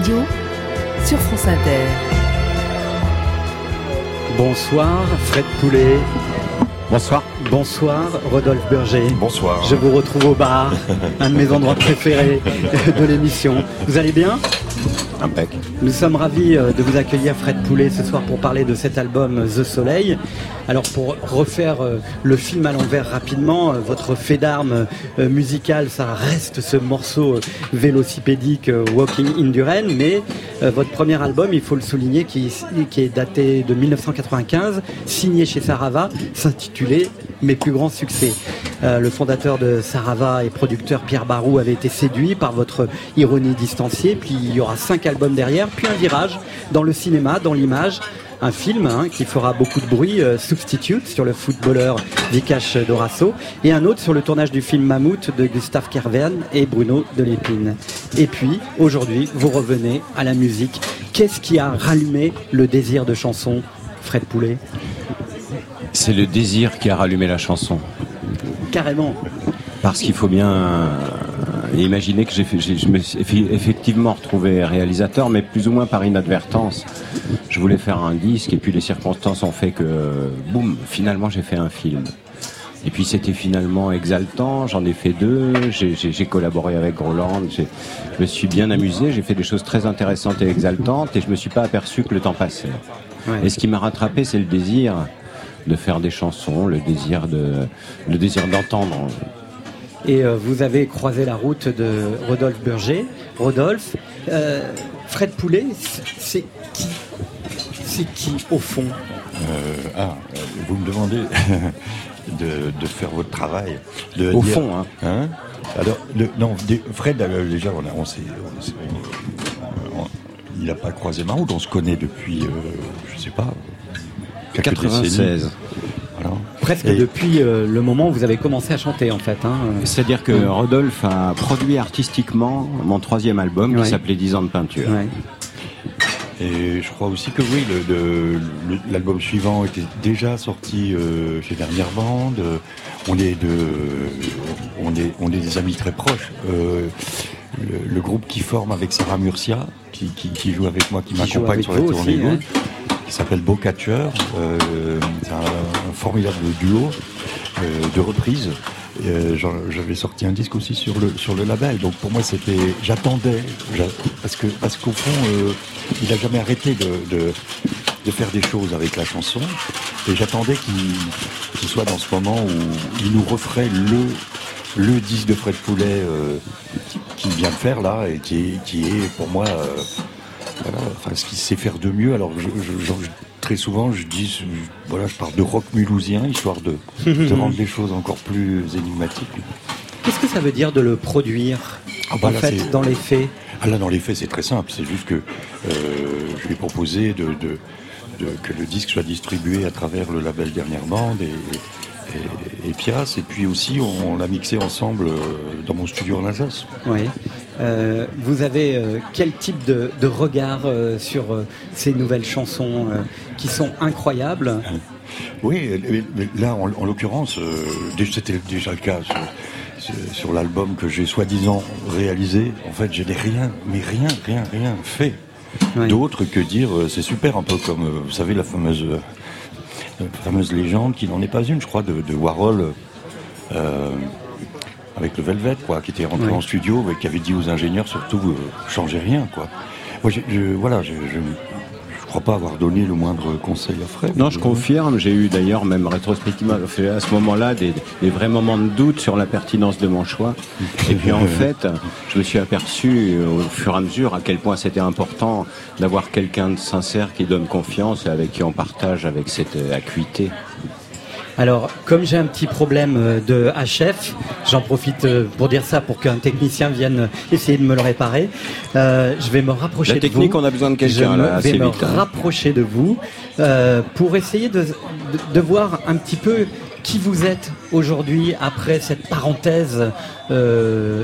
radio sur France Inter. Bonsoir, Fred Poulet. Bonsoir. Bonsoir, Rodolphe Berger. Bonsoir. Je vous retrouve au bar, un de mes endroits préférés de l'émission. Vous allez bien? Impec. Nous sommes ravis euh, de vous accueillir, Fred Poulet, ce soir pour parler de cet album The Soleil. Alors pour refaire euh, le film à l'envers rapidement, euh, votre fait d'armes euh, musical, ça reste ce morceau vélocipédique Walking in Duren, mais votre premier album, il faut le souligner, qui, est daté de 1995, signé chez Sarava, s'intitulait Mes plus grands succès. Le fondateur de Sarava et producteur Pierre Barou avait été séduit par votre ironie distanciée, puis il y aura cinq albums derrière, puis un virage dans le cinéma, dans l'image, un film hein, qui fera beaucoup de bruit, euh, Substitute, sur le footballeur Vikash Dorasso, et un autre sur le tournage du film Mammouth de Gustave Kervern et Bruno Delépine. Et puis, aujourd'hui, vous revenez à la musique. Qu'est-ce qui a rallumé le désir de chanson, Fred Poulet? C'est le désir qui a rallumé la chanson. Carrément. Parce qu'il faut bien euh, imaginer que j'ai je me suis effectivement retrouvé réalisateur, mais plus ou moins par inadvertance. Je voulais faire un disque et puis les circonstances ont fait que, boum, finalement j'ai fait un film. Et puis c'était finalement exaltant, j'en ai fait deux, j'ai- collaboré avec Roland, je me suis bien amusé, j'ai fait des choses très intéressantes et exaltantes et je me suis pas aperçu que le temps passait. Ouais. Et ce qui m'a rattrapé, c'est le désir de faire des chansons, le désir de, le désir d'entendre. Et euh, vous avez croisé la route de Rodolphe Berger. Rodolphe, euh, Fred Poulet, c'est- qui? C'est qui au fond? Euh, ah, vous me demandez de, de faire votre travail. De Au dire- fond, hein. Hein? Alors, le- non, Fred, déjà, on, a- on s'est- il n'a pas croisé ma route. On se connaît depuis, euh, je sais pas, quelques 96. décennies. Voilà. Presque Et- depuis euh, le moment où vous avez commencé à chanter en fait. hein. C'est-à-dire que Rodolphe a produit artistiquement mon troisième album Ouais. qui s'appelait 10 ans de peinture. Ouais. Et je crois aussi que oui, le- le- le- l'album suivant était déjà sorti euh, chez Dernière Bande. On est de, on est, on est des amis très proches. Euh, le, le groupe qui forme avec Sarah Murcia, qui, qui, qui joue avec moi, qui, m'accompagne sur la tournée aussi, hein. qui s'appelle Beau Catcher. Euh, c'est un, formidable duo euh, de reprises. Euh, J'avais sorti un disque aussi sur le sur le label, donc pour moi c'était, j'attendais, j'a- parce que parce qu'au fond euh, il a jamais arrêté de, de faire des choses avec la chanson, et j'attendais qu'il qu'il soit dans ce moment où il nous referait le le disque de Fred Poulet qu'il vient de faire là et qui est qui est pour moi ce qu'il sait faire de mieux. Alors je- très souvent je dis je- voilà je parle de rock mulhousien histoire de, de rendre les choses encore plus énigmatiques. Qu'est-ce que ça veut dire de le produire Ah bah en là, fait dans les faits Ah là, dans les faits, c'est très simple. C'est juste que euh, je lui ai proposé de, de- de- que le disque soit distribué à travers le label Dernière Bande et, et, et Pias. Et puis aussi, on, l'a mixé ensemble euh, dans mon studio en Alsace. Oui. Euh, vous avez euh, quel type de, de regard euh, sur ces nouvelles chansons qui sont incroyables? Oui, là, en, en l'occurrence, c'était déjà le cas sur, l'album que j'ai soi-disant réalisé. En fait, je n'ai rien, mais rien, rien, rien fait d'autre que dire c'est super, un peu comme, vous savez, la fameuse, la fameuse légende qui n'en est pas une, je crois, de, de Warhol. Euh, avec le Velvet, quoi, qui était rentré Oui. en studio et qui avait dit aux ingénieurs surtout euh, changez rien, quoi. Moi, je, je- voilà, je, je- crois pas avoir donné le moindre conseil à Fred. Non, je confirme. J'ai eu d'ailleurs, même rétrospectivement, à ce moment-là, des, des, vrais moments de doute sur la pertinence de mon choix. Et puis en fait, je me suis aperçu au fur et à mesure à quel point c'était important d'avoir quelqu'un de sincère qui donne confiance et avec qui on partage avec cette acuité. Alors, comme j'ai un petit problème euh, de HF, j'en profite euh, pour dire ça pour qu'un technicien vienne essayer de me le réparer. Euh, je vais me rapprocher de technique, on a besoin de quelqu'un. Je vais me hein. rapprocher de vous pour essayer de, de, voir un petit peu qui vous êtes aujourd'hui après cette parenthèse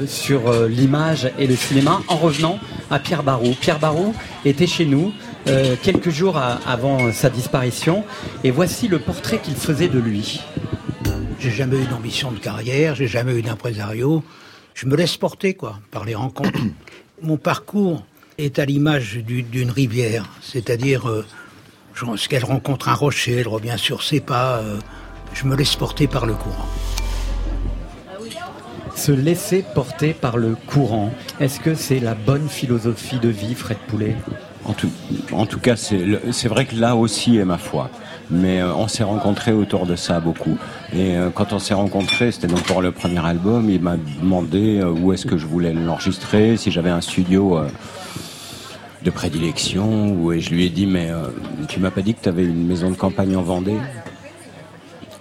sur l'image et le cinéma en revenant à Pierre Barou. Pierre Barou était chez nous euh, quelques jours avant sa disparition. Et voici le portrait qu'il faisait de lui. J'ai jamais eu d'ambition de carrière, j'ai jamais eu d'impresario. Je me laisse porter, quoi, par les rencontres. Mon parcours est à l'image d'une rivière, c'est-à-dire, euh, qu'elle rencontre un rocher, elle revient sur ses pas. Euh, je me laisse porter par le courant. Se laisser porter par le courant, est-ce que c'est la bonne philosophie de vie, Fred Poulet? En tout, cas, c'est vrai que là aussi est ma foi. Mais euh, on s'est rencontrés autour de ça beaucoup. Et euh, quand on s'est rencontrés, c'était donc pour le premier album, il m'a demandé euh, où est-ce que je voulais l'enregistrer, si j'avais un studio de prédilection. Et je lui ai dit, mais tu m'as pas dit que tu avais une maison de campagne en Vendée?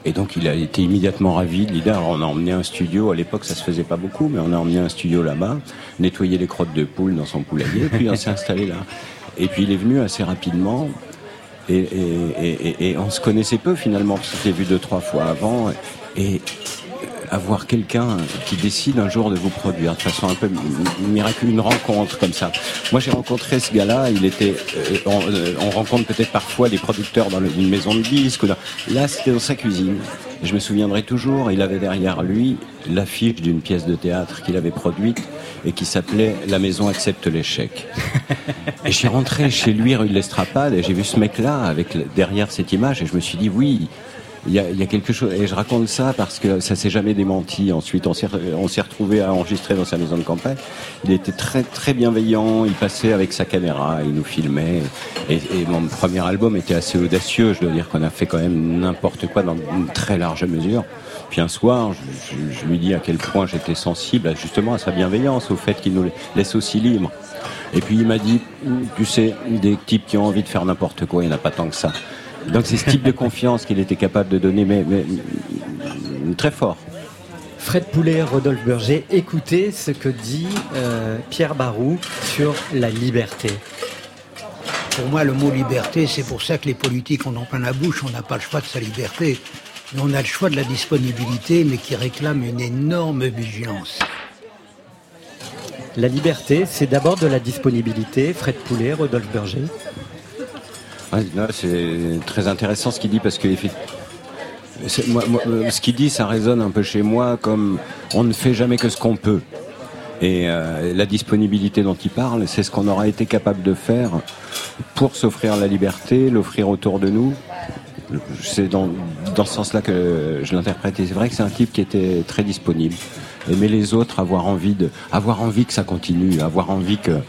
Et donc il a été immédiatement ravi de l'idée. Alors on a emmené un studio, à l'époque ça se faisait pas beaucoup, mais on a emmené un studio là-bas, nettoyé les crottes de poule dans son poulailler, puis on s'est installé là. Et puis il est venu assez rapidement. Et, on se connaissait peu finalement, parce s'était vu deux, trois fois avant. Et avoir quelqu'un qui décide un jour de vous produire de façon un peu miraculeuse, une rencontre comme ça. Moi, j'ai rencontré ce gars-là. Il était, euh, euh, on, rencontre peut-être parfois des producteurs dans une maison de disques. Là, c'était dans sa cuisine. Je me souviendrai toujours. Il avait derrière lui l'affiche d'une pièce de théâtre qu'il avait produite et qui s'appelait La maison accepte l'échec. et je suis rentré chez lui rue de l'Estrapade et j'ai vu ce mec-là derrière cette image et je me suis dit oui, il y, a, il y a, quelque chose et je raconte ça parce que ça s'est jamais démenti. Ensuite, on s'est retrouvé à enregistrer dans sa maison de campagne. Il était très très bienveillant. Il passait avec sa caméra, il nous filmait. Et, mon premier album était assez audacieux. Je dois dire qu'on a fait quand même n'importe quoi dans une très large mesure. Puis un soir, je, je, je lui dis à quel point j'étais sensible justement à sa bienveillance, au fait qu'il nous laisse aussi libre. Et puis il m'a dit, tu sais, des types qui ont envie de faire n'importe quoi, il n'y en a pas tant que ça. Donc c'est ce type de confiance qu'il était capable de donner, mais, très fort. Fred Poulet, Rodolphe Berger, écoutez ce que dit euh, Pierre Barou sur la liberté. Pour moi, le mot liberté, c'est pour ça que les politiques ont en plein la bouche, on n'a pas le choix de sa liberté. Mais on a le choix de la disponibilité, mais qui réclame une énorme vigilance. La liberté, c'est d'abord de la disponibilité. Fred Poulet, Rodolphe Berger c'est très intéressant ce qu'il dit parce que moi, euh, ce qu'il dit, ça résonne un peu chez moi comme on ne fait jamais que ce qu'on peut. Et euh, la disponibilité dont il parle, c'est ce qu'on aura été capable de faire pour s'offrir la liberté, l'offrir autour de nous. C'est dans, dans ce sens-là que je l'interprète. Et c'est vrai que c'est un type qui était très disponible. Aimer les autres, avoir envie de, avoir envie que ça continue, avoir envie que,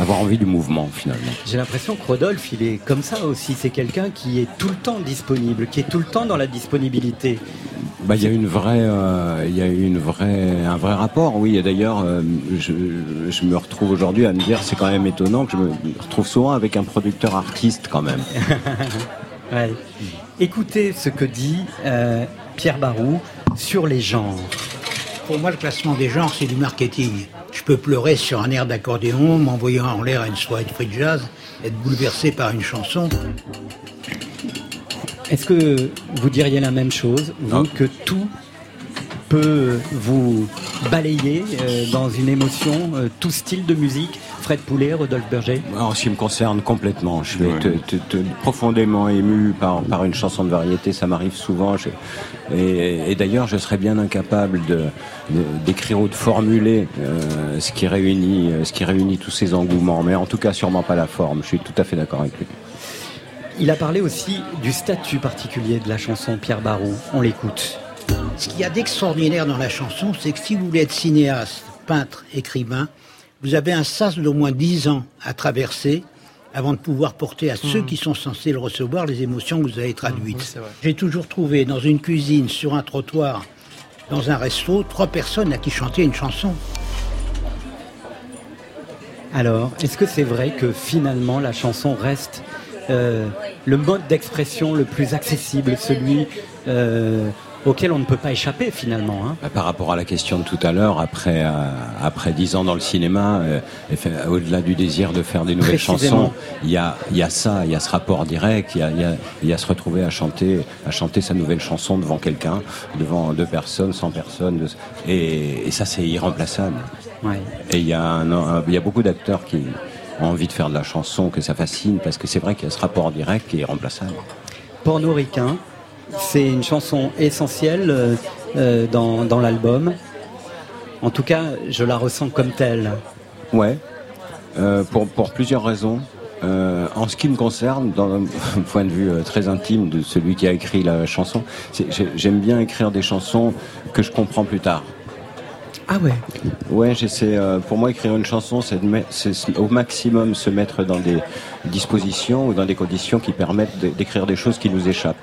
avoir envie du mouvement finalement. J'ai l'impression que Rodolphe, il est comme ça aussi. C'est quelqu'un qui est tout le temps disponible, qui est tout le temps dans la disponibilité. Bah, il y a une vraie, euh, il y a une vraie, un vrai rapport. Oui, et d'ailleurs, euh, je, je, me retrouve aujourd'hui à me dire, c'est quand même étonnant que je me retrouve souvent avec un producteur artiste quand même. ouais. Écoutez ce que dit euh, Pierre Barou sur les genres. Pour moi, le classement des genres, c'est du marketing. Je peux pleurer sur un air d'accordéon, m'envoyer en l'air à une soirée de free jazz, être bouleversé par une chanson. Est-ce que vous diriez la même chose, vous, que tout peut vous balayer euh, dans une émotion, euh, tout style de musique Fred Poulet, Rodolphe Berger En ce qui me concerne complètement. Je suis profondément ému par, par une chanson de variété, ça m'arrive souvent. et, d'ailleurs, je serais bien incapable d'écrire ou de formuler euh, ce, qui réunit, ce qui réunit tous ces engouements. Mais en tout cas, sûrement pas la forme. Je suis tout à fait d'accord avec lui. Il a parlé aussi du statut particulier de la chanson Pierre Barou. On l'écoute. Ce qu'il y a d'extraordinaire dans la chanson, c'est que si vous voulez être cinéaste, peintre, écrivain, vous avez un sas d'au moins dix ans à traverser avant de pouvoir porter à ceux Mhm. qui sont censés le recevoir les émotions que vous avez traduites. oui, vrai. J'ai toujours trouvé dans une cuisine, sur un trottoir, dans un resto, trois personnes à qui chanter une chanson. Alors, est-ce que c'est vrai que finalement la chanson reste euh, le mode d'expression le plus accessible, celui euh, auquel on ne peut pas échapper finalement hein Par rapport à la question de tout à l'heure, après euh, après dix ans dans le cinéma, euh, au-delà du désir de faire des nouvelles chansons, il y a il y a ça, il y a ce rapport direct, il y a il y a, il y a se retrouver à chanter à chanter sa nouvelle chanson devant quelqu'un, devant deux personnes, cent personnes, et, et ça c'est irremplaçable. Ouais. Et il y a il y a beaucoup d'acteurs qui ont envie de faire de la chanson, que ça fascine, parce que c'est vrai qu'il y a ce rapport direct qui est irremplaçable. Pornoricain, c'est une chanson essentielle euh, euh, dans, dans l'album. En tout cas, je la ressens comme telle. Ouais, euh, pour, pour plusieurs raisons. Euh, en ce qui me concerne, d'un point de vue euh, très intime de celui qui a écrit la chanson, j'aime bien écrire des chansons que je comprends plus tard. Ah ouais Ouais, j'essaie. euh, pour moi, écrire une chanson, c'est au maximum se mettre dans des dispositions ou dans des conditions qui permettent d'écrire des choses qui nous échappent.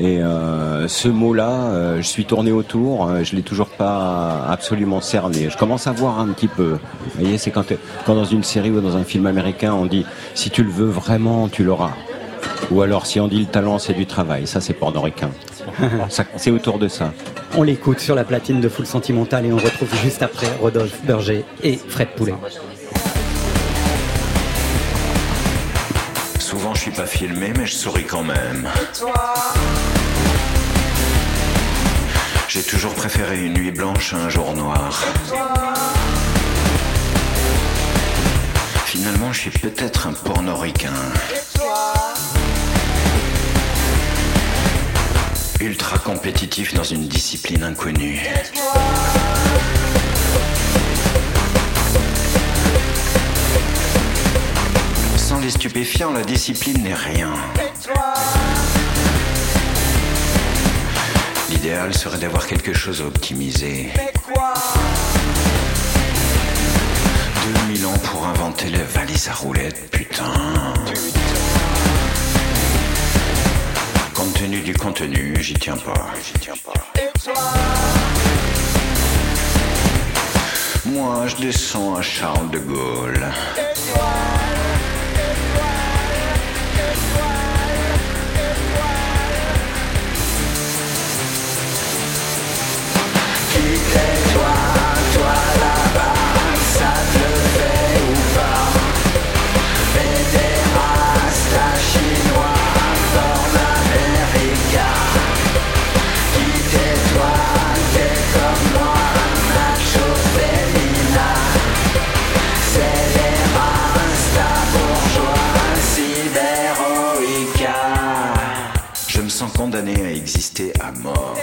Et euh, ce mot-là, euh, je suis tourné autour, euh, je l'ai toujours pas absolument cerné. Je commence à voir un petit peu. Vous voyez, c'est quand, dans une série ou dans un film américain, on dit si tu le veux vraiment, tu l'auras. Ou alors si on dit le talent, c'est du travail. Ça, c'est pornoricain. C'est autour de ça. On l'écoute sur la platine de Full Sentimental et on retrouve juste après Rodolphe Berger et Fred Poulet. Souvent je suis pas filmé, mais je souris quand même. J'ai toujours préféré une nuit blanche à un jour noir. Finalement, je suis peut-être un pornoricain. Ultra compétitif dans une discipline inconnue. Sans les stupéfiants, la discipline n'est rien. L'idéal serait d'avoir quelque chose à optimiser. 2000 ans pour inventer les valises à roulettes, putain. Compte tenu du contenu, j'y tiens pas. J'y tiens pas. Moi, je descends à Charles de Gaulle. À exister à mort.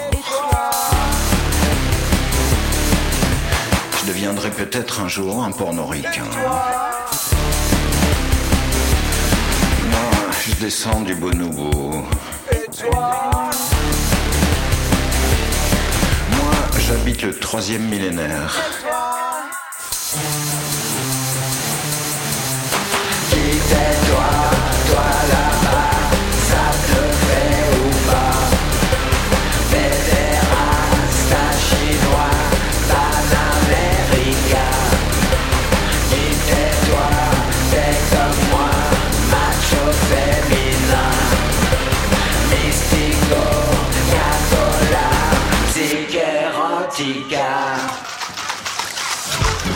Je deviendrai peut-être un jour un pornoricain. Moi, je descends du bonobo. Moi, j'habite le troisième millénaire. Quittez-toi, toi là-bas,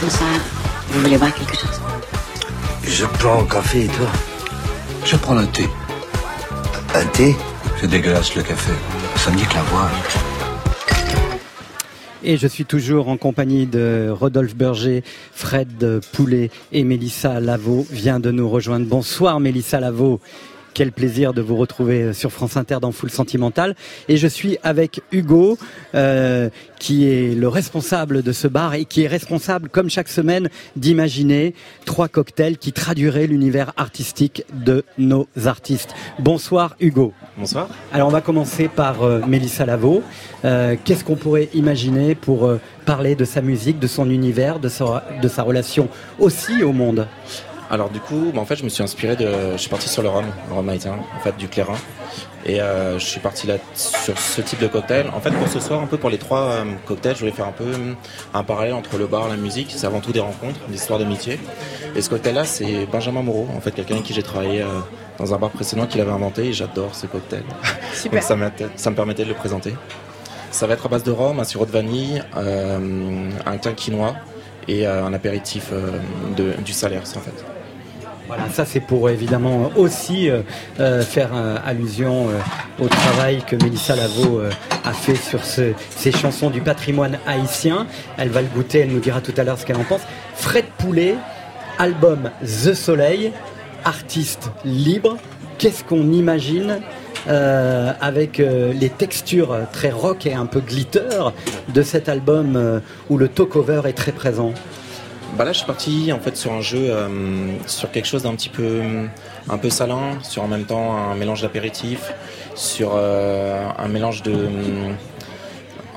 Bonsoir. Vous voulez boire quelque chose? Je prends un café et toi? Je prends un thé. Un thé? C'est dégueulasse le café. Ça me dit que la voix. Et je suis toujours en compagnie de Rodolphe Berger, Fred Poulet et Mélissa Lavaux vient de nous rejoindre. Bonsoir Mélissa Lavaux. Quel plaisir de vous retrouver sur France Inter dans Full Sentimental. Et je suis avec Hugo, euh, qui est le responsable de ce bar et qui est responsable, comme chaque semaine, d'imaginer trois cocktails qui traduiraient l'univers artistique de nos artistes. Bonsoir Hugo. Bonsoir. Alors on va commencer par euh, Mélissa Lavaux. Euh, Qu'est-ce qu'on pourrait imaginer pour euh, parler de sa musique, de son univers, de sa, de sa relation aussi au monde? Alors du coup, bah, en fait, je me suis inspiré de, je suis parti sur le rhum, le rhum haïtien, en fait, du clairin, et euh, je suis parti là sur ce type de cocktail. En fait, pour ce soir, un peu pour les trois euh, cocktails, je voulais faire un peu euh, un parallèle entre le bar et la musique. C'est avant tout des rencontres, des histoires d'amitié. Et ce cocktail-là, c'est Benjamin Moreau, en fait, quelqu'un avec qui j'ai travaillé euh, dans un bar précédent qui l'avait inventé, et j'adore ce cocktail. Super. Donc ça, me permettait de le présenter. Ça va être à base de rhum, un sirop de vanille, un quinoa et un apéritif de, du salaire, en fait. Voilà, ça c'est pour évidemment aussi euh, euh, faire euh, allusion au travail que Mélissa Lavo euh, a fait sur ce- ces chansons du patrimoine haïtien. Elle va le goûter, elle nous dira tout à l'heure ce qu'elle en pense. Fred Poulet, album The Soleil, artiste libre. Qu'est-ce qu'on imagine avec les textures très rock et un peu glitter de cet album où le talk-over est très présent? Bah là, je suis parti fait sur un jeu, euh, sur quelque chose d'un petit peu, un peu salin, sur en même temps un mélange d'apéritif, sur euh, un mélange de,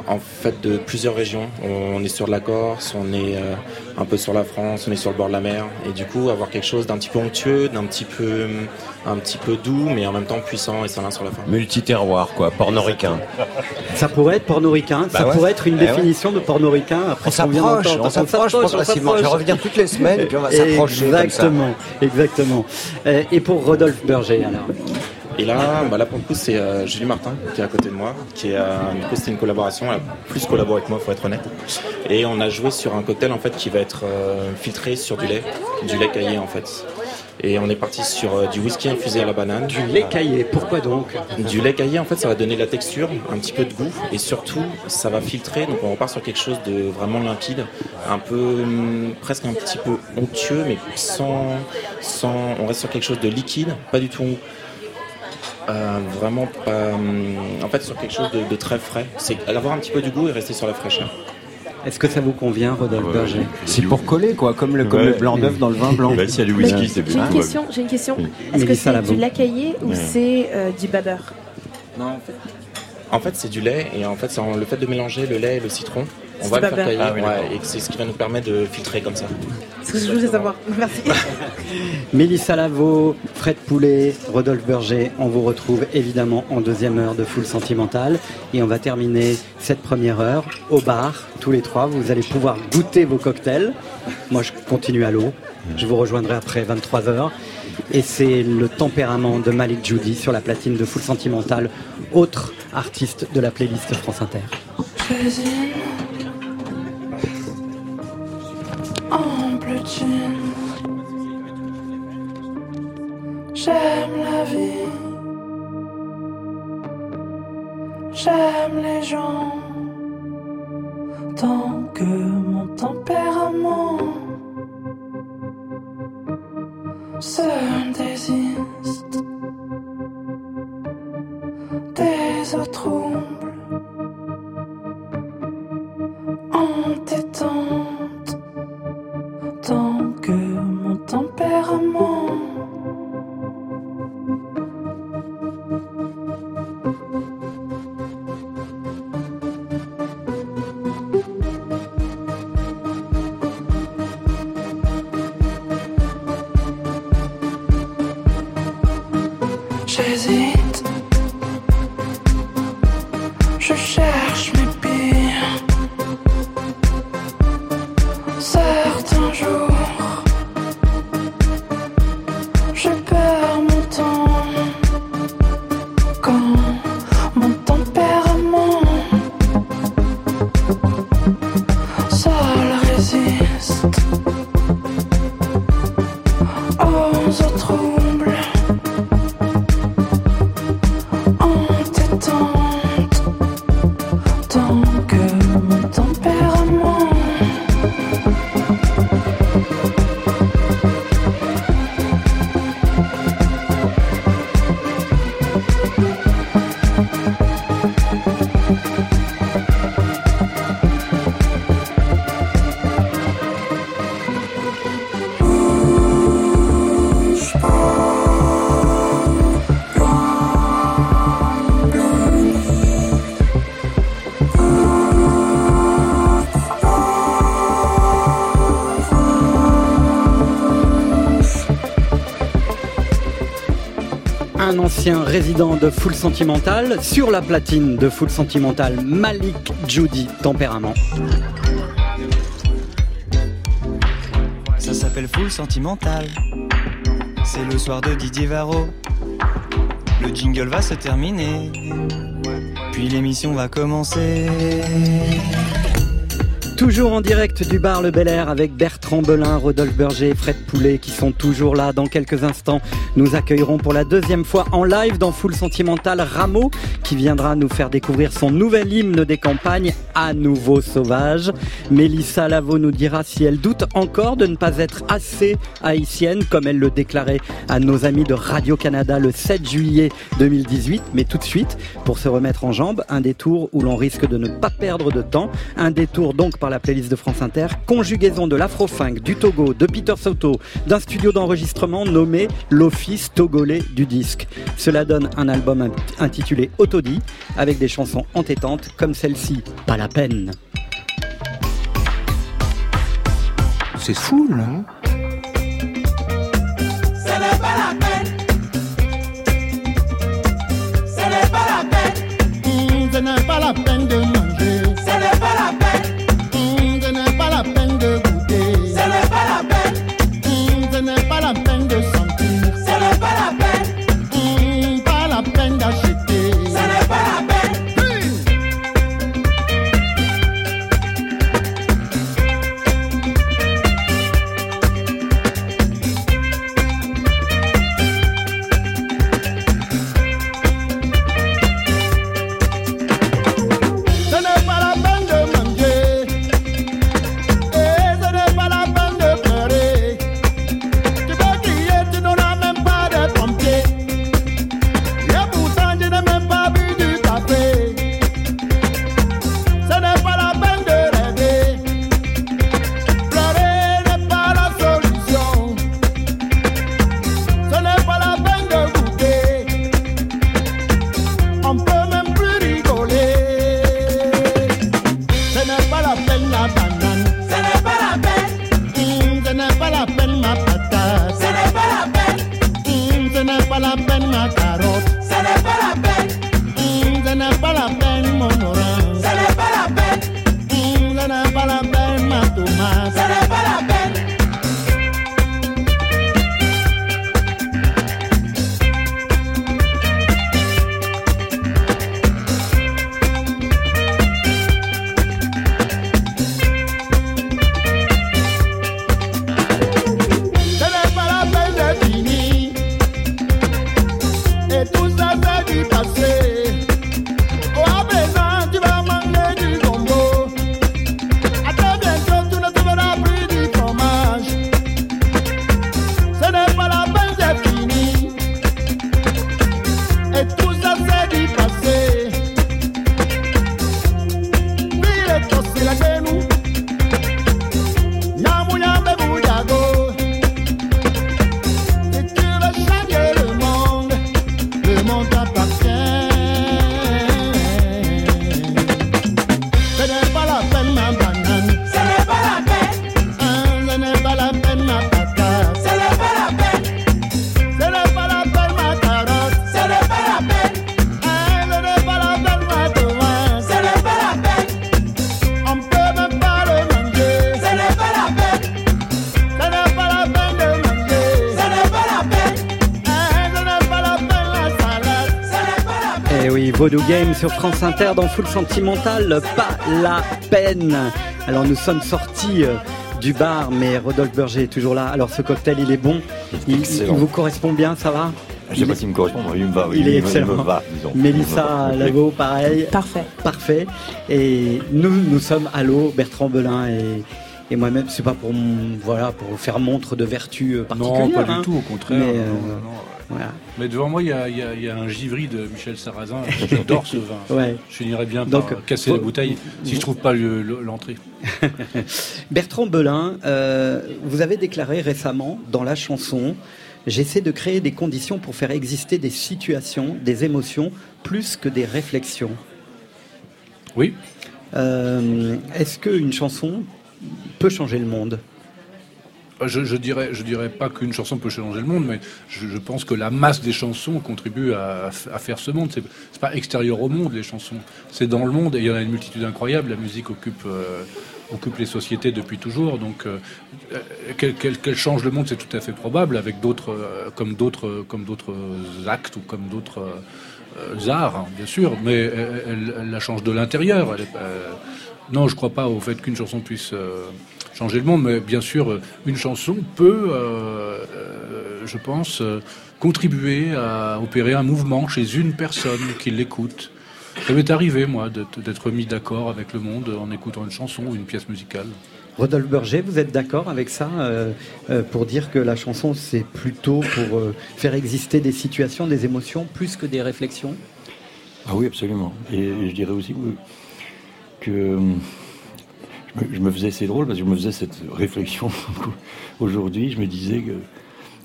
en fait, de plusieurs régions. On est sur de la Corse, on est euh, un peu sur la France, on est sur le bord de la mer, et du coup avoir quelque chose d'un petit peu onctueux, d'un petit peu, un petit peu doux, mais en même temps puissant et salin sur la fin. Multiterroir, quoi, pornoricain. Ça pourrait être pornoricain, Bah ça ouais. pourrait être une Eh ouais. définition de pornoricain. Après On s'approche, on s'approche progressivement. Je vais revenir toutes les semaines, et puis on va s'approcher comme ça. Exactement, exactement. Et pour Rodolphe Berger, alors Et là, bah là pour le coup, c'est euh, Julie Martin qui est à côté de moi, qui est, euh, du coup, c'était une collaboration, elle a plus collaboré avec moi, faut être honnête. Et on a joué sur un cocktail en fait qui va être euh, filtré sur du lait, du lait caillé en fait. Et on est parti sur euh, du whisky infusé à la banane. Du lait caillé, pourquoi donc? Du lait caillé en fait, ça va donner de la texture, un petit peu de goût, et surtout, ça va filtrer. Donc on repart sur quelque chose de vraiment limpide, un peu hum, presque un petit peu onctueux, mais sans, sans, on reste sur quelque chose de liquide, pas du tout euh, vraiment pas. hum, En fait, sur quelque chose de, de très frais. C'est avoir un petit peu du goût et rester sur la fraîcheur. Est-ce que ça vous convient, Rodolphe Berger C'est pour coller, quoi, comme le, comme Ouais. le blanc d'œuf dans le vin blanc. Bah, s'il y a du whisky, c'est J'ai une question, j'ai une question. Est-ce que c'est du lait caillé ou Ouais. c'est euh, du babeur? Non, en fait. En fait, c'est du lait et en fait, c'est le fait de mélanger le lait et le citron, on C'est va le faire cailler Ah oui, ouais, d'accord. et c'est ce qui va nous permettre de filtrer comme ça. C'est ce que je voulais savoir. Merci. Mélissa Lavo, Fred Poulet, Rodolphe Berger, on vous retrouve évidemment en deuxième heure de Full Sentimental. Et on va terminer cette première heure au bar, tous les trois. Vous allez pouvoir goûter vos cocktails. Moi, je continue à l'eau. Je vous rejoindrai après 23 heures. Et c'est le tempérament de Malik Judy sur la platine de Full Sentimental, autre artiste de la playlist France Inter. En. J'aime la vie. J'aime les gens. Tant que mon tempérament se désiste des eaux troubles entêtante tant que mon tempérament ancien résident de Full Sentimental, sur la platine de Full Sentimental, Malik Judy Tempérament. Ça s'appelle Full Sentimental. C'est le soir de Didier Varro. Le jingle va se terminer. Puis l'émission va commencer. Toujours en direct du bar Le Bel Air avec Bertrand Belin, Rodolphe Berger et Fred Poulet qui sont toujours là. Dans quelques instants, nous accueillerons pour la deuxième fois en live dans Full Sentimental Rameau qui viendra nous faire découvrir son nouvel hymne des campagnes à nouveau sauvage. Mélissa Lavo nous dira si elle doute encore de ne pas être assez haïtienne comme elle le déclarait à nos amis de Radio-Canada le 7 juillet 2018. Mais tout de suite, pour se remettre en jambe, un détour où l'on risque de ne pas perdre de temps. Un détour donc par la playlist de France Inter, conjugaison de l'afro-funk, du Togo, de Peter Soto, d'un studio d'enregistrement nommé l'Office togolais du disque. Cela donne un album intitulé Autodie, avec des chansons entêtantes comme celle-ci, Pas la peine. C'est fou, là. hein Ce n'est pas la peine. Ce n'est pas la peine. Ce n'est pas la peine de manger. Ce n'est pas la peine. Vaudou Game sur France Inter dans Full Sentimental, pas la peine. Alors nous sommes sortis euh, du bar, mais Rodolphe Berger est toujours là. Alors ce cocktail, il est bon, il, vous correspond bien, ça va? Je sais pas s'il me correspond, mais il me va. oui, Il est excellent. me va, disons. Mélissa. Lago, pareil. Parfait. Parfait. Et nous, nous sommes à l'eau, Bertrand Belin et, et moi-même. C'est pas pour, voilà, pour faire montre de vertu euh, particulière. Non, pas hein. du tout, au contraire. Mais, non, euh, non, non. Voilà. Mais devant moi, il y a, il y a- il y a un givry de Michel Sarrazin. J'adore ce vin. Ouais. Je finirais bien Donc, par casser faut- la bouteille si je trouve pas le- le- l'entrée. Bertrand Belin, euh, vous avez déclaré récemment dans la chanson J'essaie de créer des conditions pour faire exister des situations, des émotions, plus que des réflexions. Oui. Euh, Est-ce qu'une chanson peut changer le monde? Je, je dirais, je dirais pas qu'une chanson peut changer le monde, mais je, pense que la masse des chansons contribue à, faire ce monde. C'est c'est pas extérieur au monde les chansons, c'est dans le monde et il y en a une multitude incroyable. La musique occupe euh, occupe les sociétés depuis toujours, donc euh, euh, qu'elle change le monde, c'est tout à fait probable, avec d'autres, comme d'autres, comme d'autres actes ou comme d'autres arts, hein, bien sûr, mais elle, la change de l'intérieur. Non, je crois pas au fait qu'une chanson puisse changer le monde, mais bien sûr, euh, une chanson peut, euh, euh, je pense, euh, contribuer à opérer un mouvement chez une personne qui l'écoute. Ça m'est arrivé, moi, d'être mis d'accord avec le monde en écoutant une chanson ou une pièce musicale. Rodolphe Berger, vous êtes d'accord avec ça euh, euh, pour dire que la chanson c'est plutôt pour euh, faire exister des situations, des émotions plus que des réflexions? Ah oui, absolument. Et, et je dirais aussi que euh, je me, faisais, c'est drôle parce que je me faisais cette réflexion aujourd'hui. Je me disais que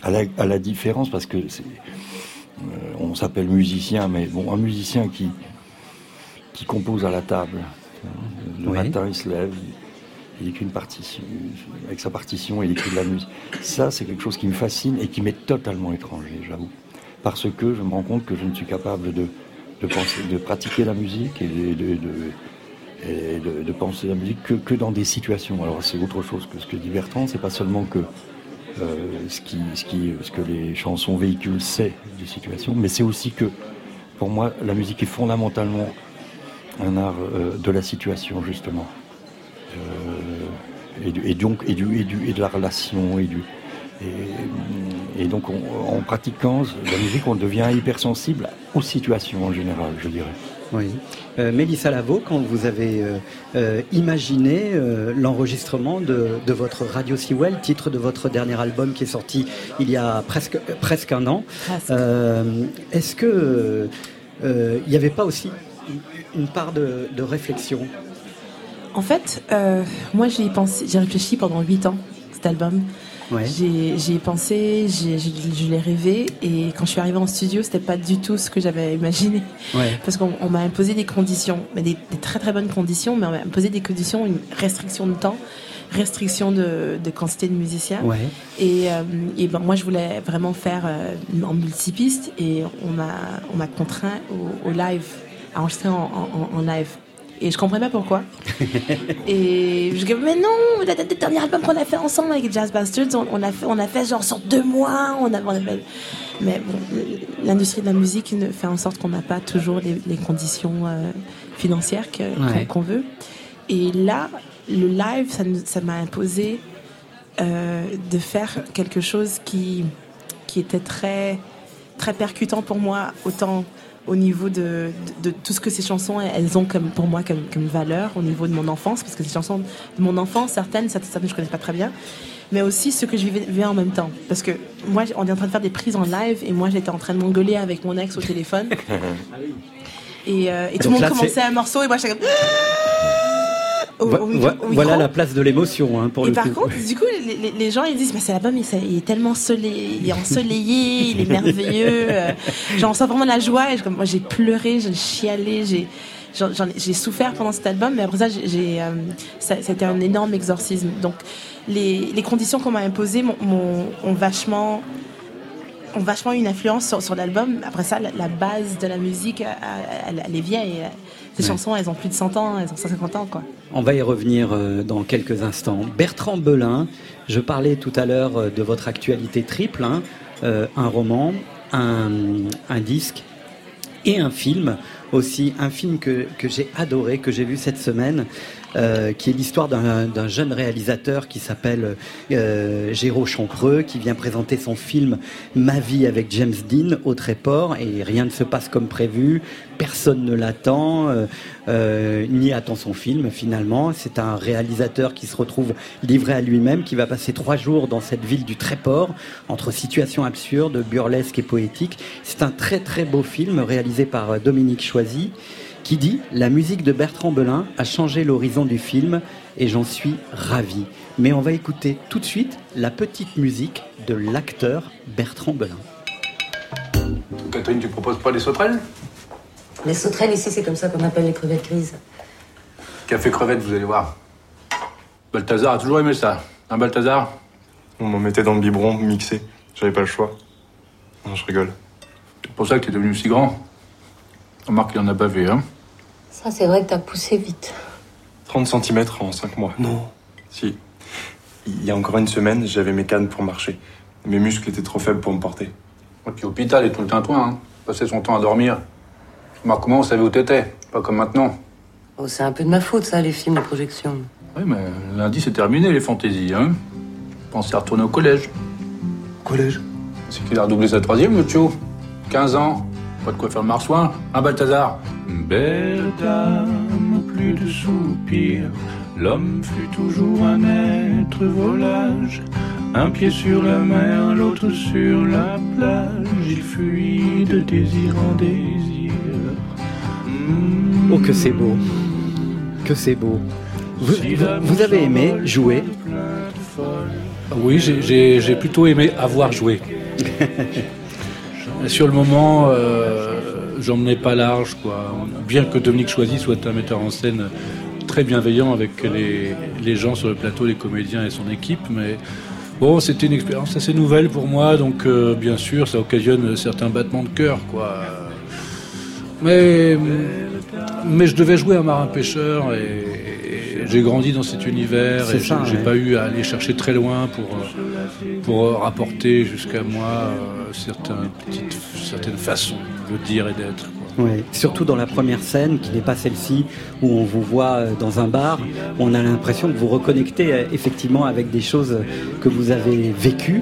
à la, à la différence, parce que c'est, euh, on s'appelle musicien, mais bon, un musicien qui qui compose à la table. hein, Le Oui. matin, il se lève, il écrit une partition, avec sa partition, il écrit de la musique. Ça, c'est quelque chose qui me fascine et qui m'est totalement étranger, j'avoue. Parce que je me rends compte que je ne suis capable de, de penser, de pratiquer la musique et de, de- de- et de- de penser la musique que, dans des situations. Alors c'est autre chose que ce que dit Bertrand, c'est pas seulement que euh, ce, qui, ce, qui, ce que les chansons véhiculent, c'est des situations, mais c'est aussi que, pour moi, la musique est fondamentalement un art euh, de la situation, justement. Euh, et, donc, et, du, et, du- et de la relation, et du. Et, donc, on- en pratiquant la musique, on devient hypersensible aux situations en général, je dirais. Oui. Euh, Mélissa Lavo, quand vous avez euh, euh, imaginé l'enregistrement de, de votre Radio Sewell, titre de votre dernier album qui est sorti il y a presque, presque un an, est-ce que il n'y avait pas aussi une- part de, de réflexion? En fait, moi j'y ai pensé, j'ai réfléchi pendant 8 ans, cet album. Ouais. J'ai j'y ai pensé, je l'ai rêvé et quand je suis arrivée en studio, c'était pas du tout ce que j'avais imaginé. Ouais. Parce qu'on on m'a imposé des conditions, mais des, des très très bonnes conditions, mais on m'a imposé des conditions, une restriction de temps, restriction de, de quantité de musiciens. Ouais. Et, euh, et ben moi je voulais vraiment faire euh, en multipiste et on m'a on m'a contraint au, au live, à enregistrer en, en- en live. Et je comprenais pas pourquoi. Et je dis mais non, le, le- le dernier album qu'on a fait ensemble avec Jazz Bastards, on, on a fait on a fait genre sur deux mois, on a, on a fait- mais bon, l'industrie de la musique ne- fait en sorte qu'on n'a pas toujours les, les conditions euh, financières qu'on Ouais. veut. Et là, le live, ça m'a imposé euh, de faire quelque chose qui, qui était très, très percutant pour moi, autant au niveau de, de, de tout ce que ces chansons elles ont comme, pour moi comme, comme valeur, au niveau de mon enfance, parce que ces chansons de mon enfance, certaines, certaines je connais pas très bien, mais aussi ce que je vivais, en même temps. Parce que moi, on est en train de faire des prises en live et moi j'étais en train de m'engueuler avec mon ex au téléphone. Et, euh, et tout le monde commençait un morceau et moi j'étais comme. Au- au au. Voilà la place de l'émotion hein, pour Et le par coup. contre, du coup, les, gens ils disent, mais c'est l'album, il, est tellement soleil, il est ensoleillé, il est merveilleux. euh, J'en ressens vraiment la joie. Et je- moi, j'ai pleuré, j'ai chialé, j'ai souffert pendant cet album, mais après ça, j'ai, euh, ça, un énorme exorcisme. Donc, les, les conditions qu'on m'a imposées ont vachement ont vachement une influence sur, sur l'album. Après ça, la, la base de la musique, euh, elle, elle est vieille. Ces Ouais. chansons, elles ont plus de 100 ans, elles ont 150 ans, quoi. On va y revenir euh, dans quelques instants. Bertrand Belin, je parlais tout à l'heure euh, de votre actualité triple, hein, euh, un roman, un, un disque et un film aussi, un film que, que j'ai adoré, que j'ai vu cette semaine, euh, qui est l'histoire d'un jeune réalisateur qui s'appelle euh, Géraud Champreux, qui vient présenter son film Ma vie avec James Dean au Tréport, et rien ne se passe comme prévu, personne ne l'attend, euh, euh, ni attend son film finalement. C'est un réalisateur qui se retrouve livré à lui-même, qui va passer trois jours dans cette ville du Tréport, entre situations absurdes, burlesques et poétiques. C'est un très très beau film réalisé par euh, Dominique Choisy qui dit La musique de Bertrand Belin a changé l'horizon du film et j'en suis ravi. Mais on va écouter tout de suite la petite musique de l'acteur Bertrand Belin. Catherine, tu proposes pas les sauterelles? Les sauterelles ici, c'est comme ça qu'on appelle les crevettes grises. Café crevette, vous allez voir. Balthazar a toujours aimé ça. Hein, Balthazar? On m'en mettait dans le biberon, mixé. J'avais pas le choix. Non, je rigole. C'est pour ça que t'es devenu si grand. Remarque qu'il en a bavé, hein. Ça, c'est vrai que t'as poussé vite. 30 cm en 5 mois. Non. Si. Il y a encore une semaine, j'avais mes cannes pour marcher. Mes muscles étaient trop faibles pour me porter. Et puis hôpital et tout le tintouin, hein. Passer son temps à dormir. Remarque comment on savait où t'étais. Pas comme maintenant. Oh, c'est un peu de ma faute, ça, les films, les projections. Oui, mais lundi, c'est terminé, les fantaisies, hein. Pensez à retourner au collège. Collège C'est qu'il a redoublé sa troisième, le tio. 15 ans. Pas de quoi faire le marsouin. Un Balthazar. Belle dame, plus de soupirs. L'homme fut toujours un être volage. Un pied sur la mer, l'autre sur la plage. Il fuit de désir en désir. Oh, que c'est beau. Que c'est beau. Vous, vous- vous avez aimé jouer Oui, j'ai plutôt aimé avoir joué. Sur le moment, euh, j'en menais pas large, quoi. Bien que Dominique Choisy soit un metteur en scène très bienveillant avec les, les gens sur le plateau, les comédiens et son équipe, mais bon, c'était une expérience assez nouvelle pour moi, donc euh, bien sûr, ça occasionne certains battements de cœur, quoi. Mais, mais je devais jouer un marin pêcheur et j'ai grandi dans cet univers et j'ai ouais. pas eu à aller chercher très loin pour, euh, pour euh, rapporter jusqu'à moi euh, certaines, petites, certaines façons de dire et d'être. Ouais, surtout dans la première scène, qui n'est pas celle-ci, où on vous voit dans un bar, on a l'impression que vous reconnectez effectivement avec des choses que vous avez vécues.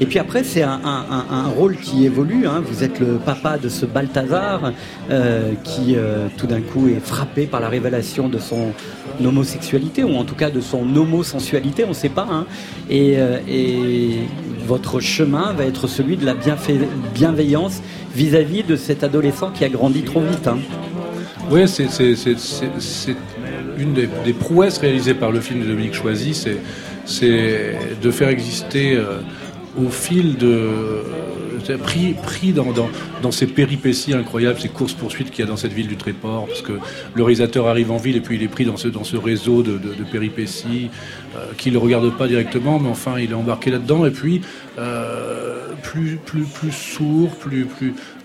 Et puis après, c'est un, un- un- un rôle qui évolue. hein. Vous êtes le papa de ce Balthazar euh, qui, euh, tout d'un coup, est frappé par la révélation de son homosexualité, ou en tout cas de son homosensualité, on ne sait pas. hein. Et, euh, votre chemin va être celui de la bienveillance vis-à-vis de cet adolescent qui a grandi trop vite. hein. Oui, c'est- une des, prouesses réalisées par le film de Dominique Choisy, c'est- de faire exister euh, au fil de pris, dans, dans, ces péripéties incroyables, ces courses-poursuites qu'il y a dans cette ville du Tréport, parce que le réalisateur arrive en ville et puis il est pris dans ce, réseau de, péripéties euh, qu'il ne regarde pas directement, mais enfin il est embarqué là-dedans, et puis euh, plus, sourd, plus,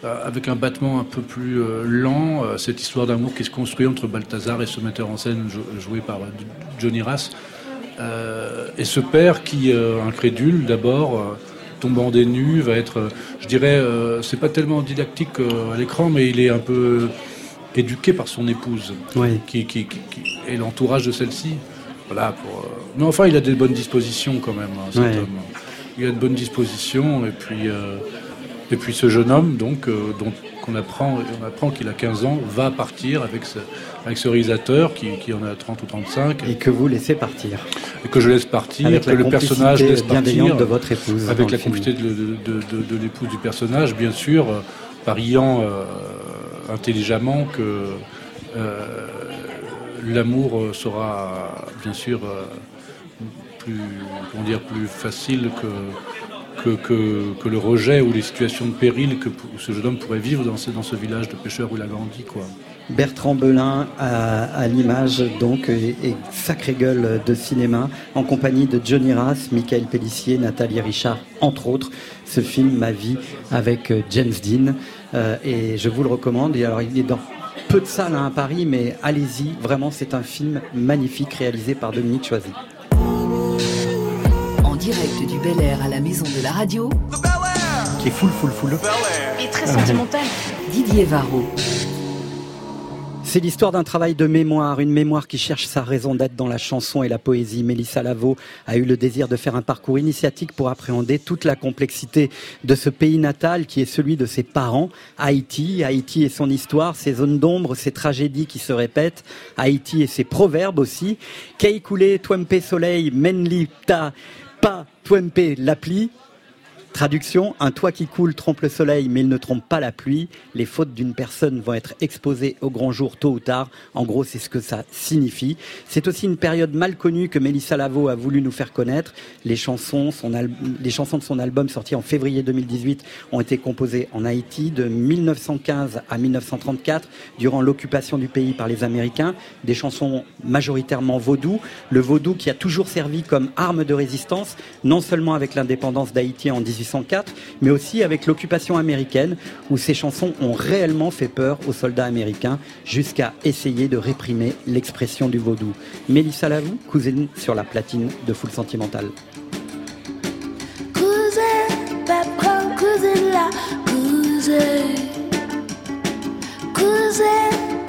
euh, avec un battement un peu plus euh, lent, cette histoire d'amour qui se construit entre Balthazar et ce metteur en scène jou- joué par Johnny Rass. Et ce père qui, incrédule d'abord, tombant des nues, va être, euh, je dirais, euh, c'est pas tellement didactique euh, à l'écran, mais il est un peu éduqué par son épouse, Oui. qui, qui, et l'entourage de celle-ci. Voilà, pour, Mais enfin, il a des bonnes dispositions quand même, hein, cet Ouais. homme. Il a de bonnes dispositions, et puis, et puis ce jeune homme, donc, dont qu'on apprend, on apprend qu'il a 15 ans, va partir avec ce, avec ce réalisateur qui, qui en a 30 ou 35. Et que vous laissez partir. Et que je laisse partir, Avec que la le personnage laisse partir. de votre épouse Avec la complicité de, de- de- de- de l'épouse du personnage, bien sûr, euh, pariant euh, intelligemment que euh, l'amour sera, bien sûr, euh, plus, comment dire, plus facile que, que, le rejet ou les situations de péril que ce jeune homme pourrait vivre dans ce, village de pêcheurs où il a grandi. Bertrand Belin à, l'image donc et, et sacrée gueule de cinéma en compagnie de Johnny Rass, Michael Pellissier, Nathalie Richard entre autres. Ce film Ma vie avec euh, James Dean Euh, et je vous le recommande. Et alors il est dans peu de salles hein, à Paris, mais allez-y. Vraiment, c'est un film magnifique réalisé par Dominique Choisy. Direct du Bel Air à la maison de la radio, Qui est full, full, full. et très sentimental, Didier Varro. C'est l'histoire d'un travail de mémoire, une mémoire qui cherche sa raison d'être dans la chanson et la poésie. Mélissa Lavo a eu le désir de faire un parcours initiatique pour appréhender toute la complexité de ce pays natal qui est celui de ses parents, Haïti. Haïti et son histoire, ses zones d'ombre, ses tragédies qui se répètent. Haïti et ses proverbes aussi. Kei Koulé, Twempe Soleil, Menli Ta, Pa, Twempe Lapli. Traduction, un toit qui coule trompe le soleil mais il ne trompe pas la pluie. Les fautes d'une personne vont être exposées au grand jour tôt ou tard. En gros, c'est ce que ça signifie. C'est aussi une période mal connue que Mélissa Lavo a voulu nous faire connaître. Les chansons, les chansons de son album sorti en février 2018 ont été composées en Haïti de 1915 à 1934 durant l'occupation du pays par les Américains. Des chansons majoritairement vaudou. Le vaudou qui a toujours servi comme arme de résistance, non seulement avec l'indépendance d'Haïti en 1804, mais aussi avec l'occupation américaine, où ces chansons ont réellement fait peur aux soldats américains, jusqu'à essayer de réprimer l'expression du vaudou. Mélissa Lavou, cousine sur la platine de Full Sentimental.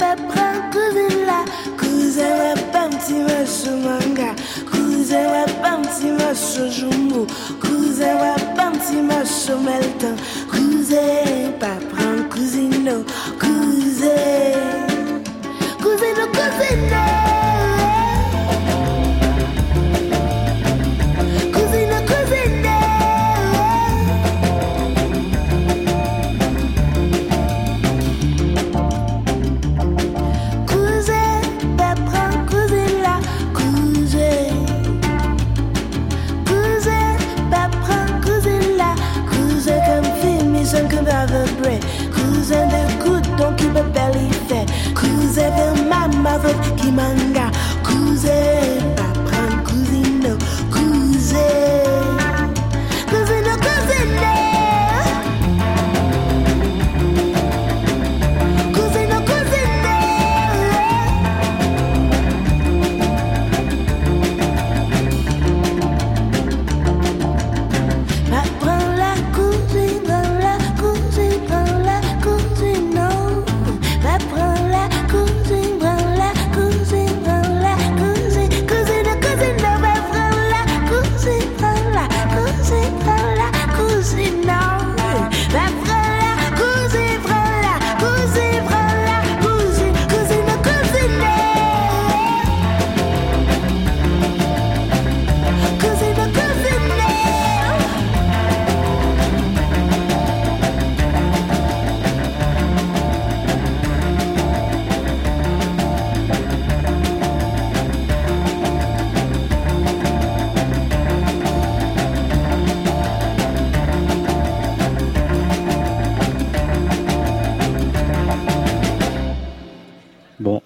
Cousin, papa, cousin là, cousin, ouais, pas petit macho manga. Cousin, ouais, pas petit macho jumbo. Cousin, ouais, pas petit macho melton. Cousin, papa, cousino, cousin. Cousino, cousino. Cousino, maman, votre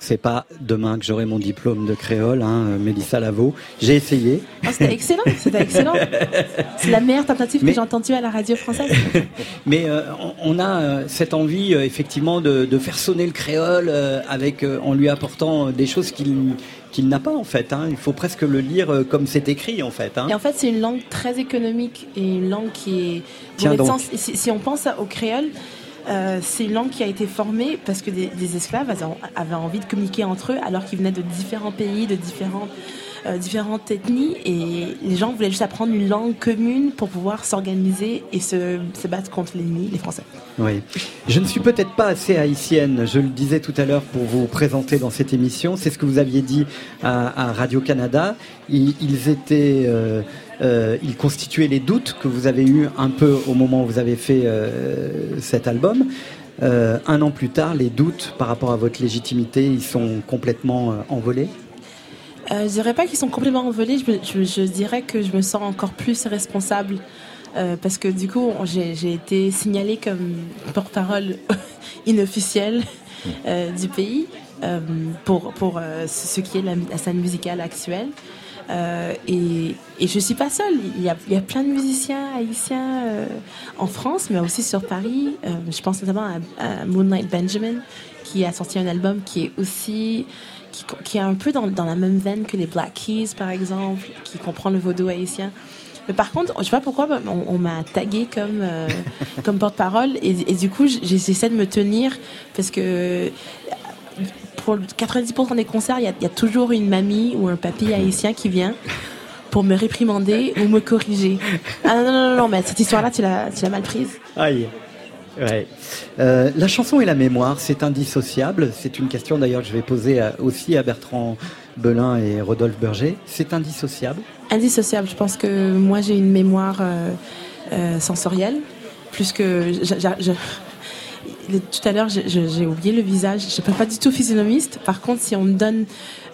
c'est pas demain que j'aurai mon diplôme de créole, hein, Mélissa Lavo. J'ai essayé. Ah, c'était excellent, c'était excellent. C'est la meilleure tentative que j'ai entendue à la radio française. Mais euh, on, a euh, cette envie, euh, effectivement, de, de faire sonner le créole euh, avec, euh, en lui apportant euh, des choses qu'il qu'il n'a pas, en fait. hein. Il faut presque le lire euh, comme c'est écrit, en fait. hein. Et en fait, c'est une langue très économique et une langue qui est. Tiens donc. sens- si, si on pense au créole, euh, c'est une langue qui a été formée parce que des, esclaves avaient, envie de communiquer entre eux alors qu'ils venaient de différents pays, de différentes, euh, différentes ethnies et les gens voulaient juste apprendre une langue commune pour pouvoir s'organiser et se, battre contre l'ennemi, les Français. Oui. Je ne suis peut-être pas assez haïtienne, je le disais tout à l'heure pour vous présenter dans cette émission. C'est ce que vous aviez dit à, Radio-Canada. Ils, ils étaient. euh, euh, ils constituaient les doutes que vous avez eus un peu au moment où vous avez fait euh, cet album. Euh, un an plus tard, les doutes par rapport à votre légitimité, ils sont complètement envolés. Je dirais pas qu'ils sont complètement envolés. Je, je- dirais que je me sens encore plus responsable parce que du coup, j'ai été signalée comme porte-parole inofficielle du pays pour pour ce qui est la, la scène musicale actuelle. Euh, et, je suis pas seule. Il y a, plein de musiciens haïtiens euh, en France, mais aussi sur Paris. Euh, je pense notamment à, Moonlight Benjamin, qui a sorti un album qui est aussi qui, est un peu dans, la même veine que les Black Keys, par exemple, qui comprend le vaudou haïtien. Mais par contre, je sais pas pourquoi, on, m'a tagué comme comme porte-parole et, et du coup, j'essaie de me tenir parce que pour 90% des concerts, il y, a, il y a toujours une mamie ou un papy haïtien qui vient pour me réprimander ou me corriger. Ah non, non, non, non, mais cette histoire-là, tu l'as mal prise. Aïe. Ouais. Euh, la chanson et la mémoire, c'est indissociable. C'est une question d'ailleurs que je vais poser à- aussi à Bertrand Belin et Rodolphe Berger. C'est indissociable? Indissociable. Je pense que moi, j'ai une mémoire euh, euh, sensorielle, plus que tout à l'heure j'ai oublié le visage. Je ne suis pas du tout physionomiste. Par contre, si on me donne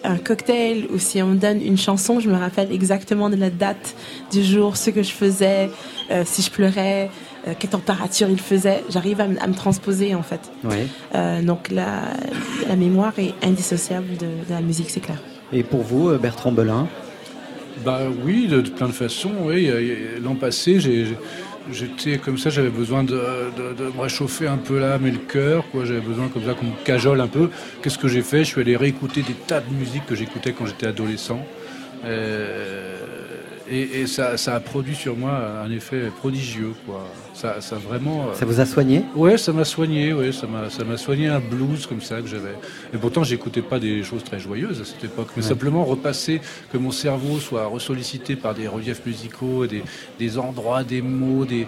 un cocktail ou si on me donne une chanson, je me rappelle exactement de la date du jour, ce que je faisais, euh, si je pleurais, euh, quelle température il faisait. J'arrive à, me- à me transposer en fait. Ouais. Euh, donc la, la mémoire est indissociable de, de la musique, c'est clair. Et pour vous, Bertrand Belin? Bah oui, de, de plein de façons. Oui, l'an passé, j'ai- j'étais comme ça, j'avais besoin de, de- me réchauffer un peu l'âme et le cœur. quoi. J'avais besoin comme ça qu'on me cajole un peu. Qu'est-ce que j'ai fait? Je suis allé réécouter des tas de musiques que j'écoutais quand j'étais adolescent. Euh, et et ça, ça a produit sur moi un effet prodigieux. Quoi. Ça, ça vraiment. euh, Ça vous a soigné Ouais, ça m'a soigné, ouais, ça m'a, ça m'a soigné un blues comme ça que j'avais. Et pourtant, j'écoutais pas des choses très joyeuses à cette époque, mais Ouais. simplement repasser que mon cerveau soit ressollicité par des reliefs musicaux, des, des endroits, des mots, des,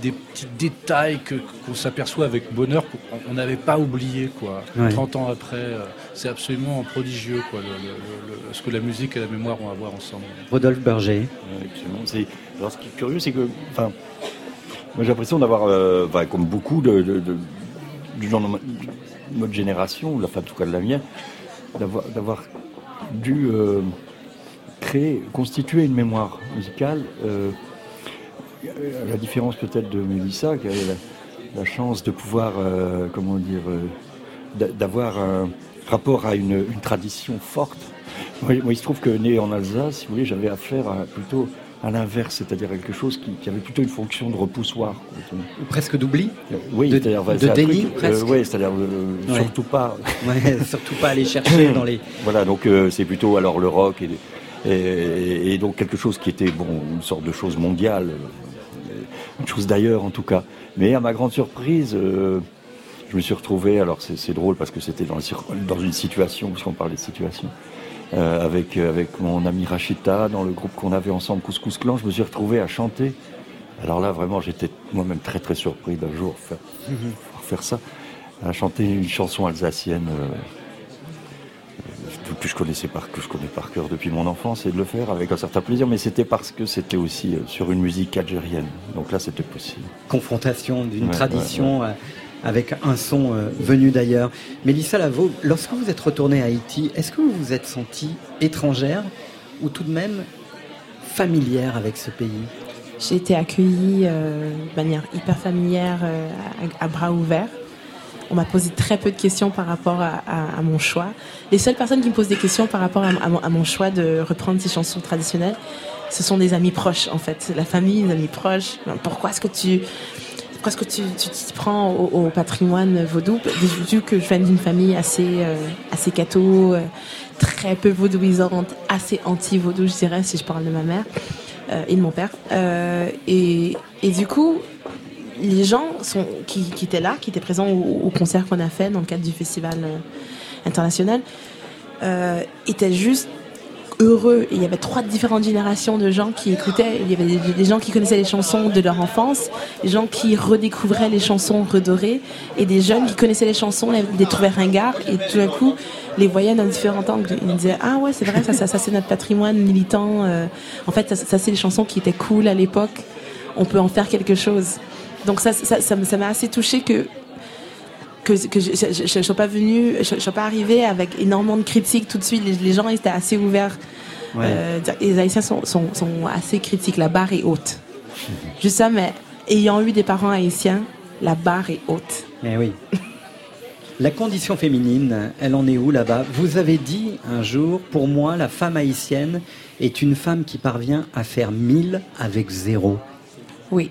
des petits détails que, qu'on s'aperçoit avec bonheur qu'on on n'avait pas oublié, quoi. Ouais. 30 ans après, euh, c'est absolument prodigieux, quoi, le- le- le- ce que la musique et la mémoire ont à voir ensemble. Rodolphe Berger. Ouais, absolument. C'est- Alors, ce qui est curieux, c'est que, enfin, moi j'ai l'impression d'avoir, euh, enfin, comme beaucoup de, de, de- notre génération, ou la fin en tout cas de la mienne, d'avoir, d'avoir dû euh, créer, constituer une mémoire musicale. euh, à la différence peut-être de Mélissa, qui avait la, chance de pouvoir, comment dire, d'a- d'avoir un rapport à une, tradition forte. Moi, moi, il se trouve que né en Alsace, si vous voulez, j'avais affaire à, plutôt à l'inverse, c'est-à-dire quelque chose qui, qui avait plutôt une fonction de repoussoir. Presque d'oubli Oui, De- c'est-à-dire de déni, truc, presque. oui, c'est-à-dire euh, Ouais. surtout pas. Ouais, surtout pas aller chercher dans les. Voilà, donc euh, c'est plutôt alors le rock et, et, et donc quelque chose qui était bon, une sorte de chose mondiale, euh, une chose d'ailleurs en tout cas. Mais à ma grande surprise, euh, je me suis retrouvé. Alors c'est drôle parce que c'était dans, dans une situation, puisqu'on parlait de situation, euh, avec euh, avec mon ami Rachita dans le groupe qu'on avait ensemble, Couscous Clan. Je me suis retrouvé à chanter. Alors là, vraiment, j'étais moi-même très très surpris d'un jour faire, pouvoir faire ça, à chanter une chanson alsacienne. euh, que je connaissais par que je connais par cœur depuis mon enfance et de le faire avec un certain plaisir mais c'était parce que c'était aussi euh, sur une musique algérienne donc là c'était possible confrontation d'une Ouais, tradition avec un son euh, venu d'ailleurs. Mélissa Lavo, lorsque vous êtes retournée à Haïti, est-ce que vous vous êtes sentie étrangère ou tout de même familière avec ce pays? J'ai été accueillie euh, de manière hyper familière, euh, à, bras ouverts. On m'a posé très peu de questions par rapport à, mon choix. Les seules personnes qui me posent des questions par rapport à, mon, choix de reprendre ces chansons traditionnelles, ce sont des amis proches en fait, la famille, les amis proches. Pourquoi est-ce que tu pourquoi est-ce que tu t'y prends au, patrimoine vaudou Vu que je viens d'une famille assez euh, assez catho, euh, très peu vaudouisante, assez anti-vaudou, je dirais, si je parle de ma mère euh, et de mon père. Euh, et, du coup, les gens qui, étaient là, qui étaient présents au, concert qu'on a fait dans le cadre du festival international, étaient juste heureux. Et il y avait trois différentes générations de gens qui écoutaient. Il y avait des, gens qui connaissaient les chansons de leur enfance, des gens qui redécouvraient les chansons redorées, et des jeunes qui connaissaient les chansons, les, trouvaient ringards, et tout d'un coup les voyaient dans différents angles. Ils me disaient ah ouais c'est vrai ça c'est notre patrimoine militant. euh, en fait ça, c'est les chansons qui étaient cool à l'époque. On peut en faire quelque chose. Donc ça m'a assez touché que que, que je je ne sois pas venue, je ne sois pas arrivée avec énormément de critiques tout de suite. Les, les gens étaient assez ouverts. Ouais. Euh, les Haïtiens sont, sont, sont assez critiques. La barre est haute. Juste ça, mais ayant eu des parents haïtiens, la barre est haute. Eh oui. La condition féminine, elle en est où là-bas? Vous avez dit un jour, pour moi, la femme haïtienne est une femme qui parvient à faire mille avec zéro. Oui.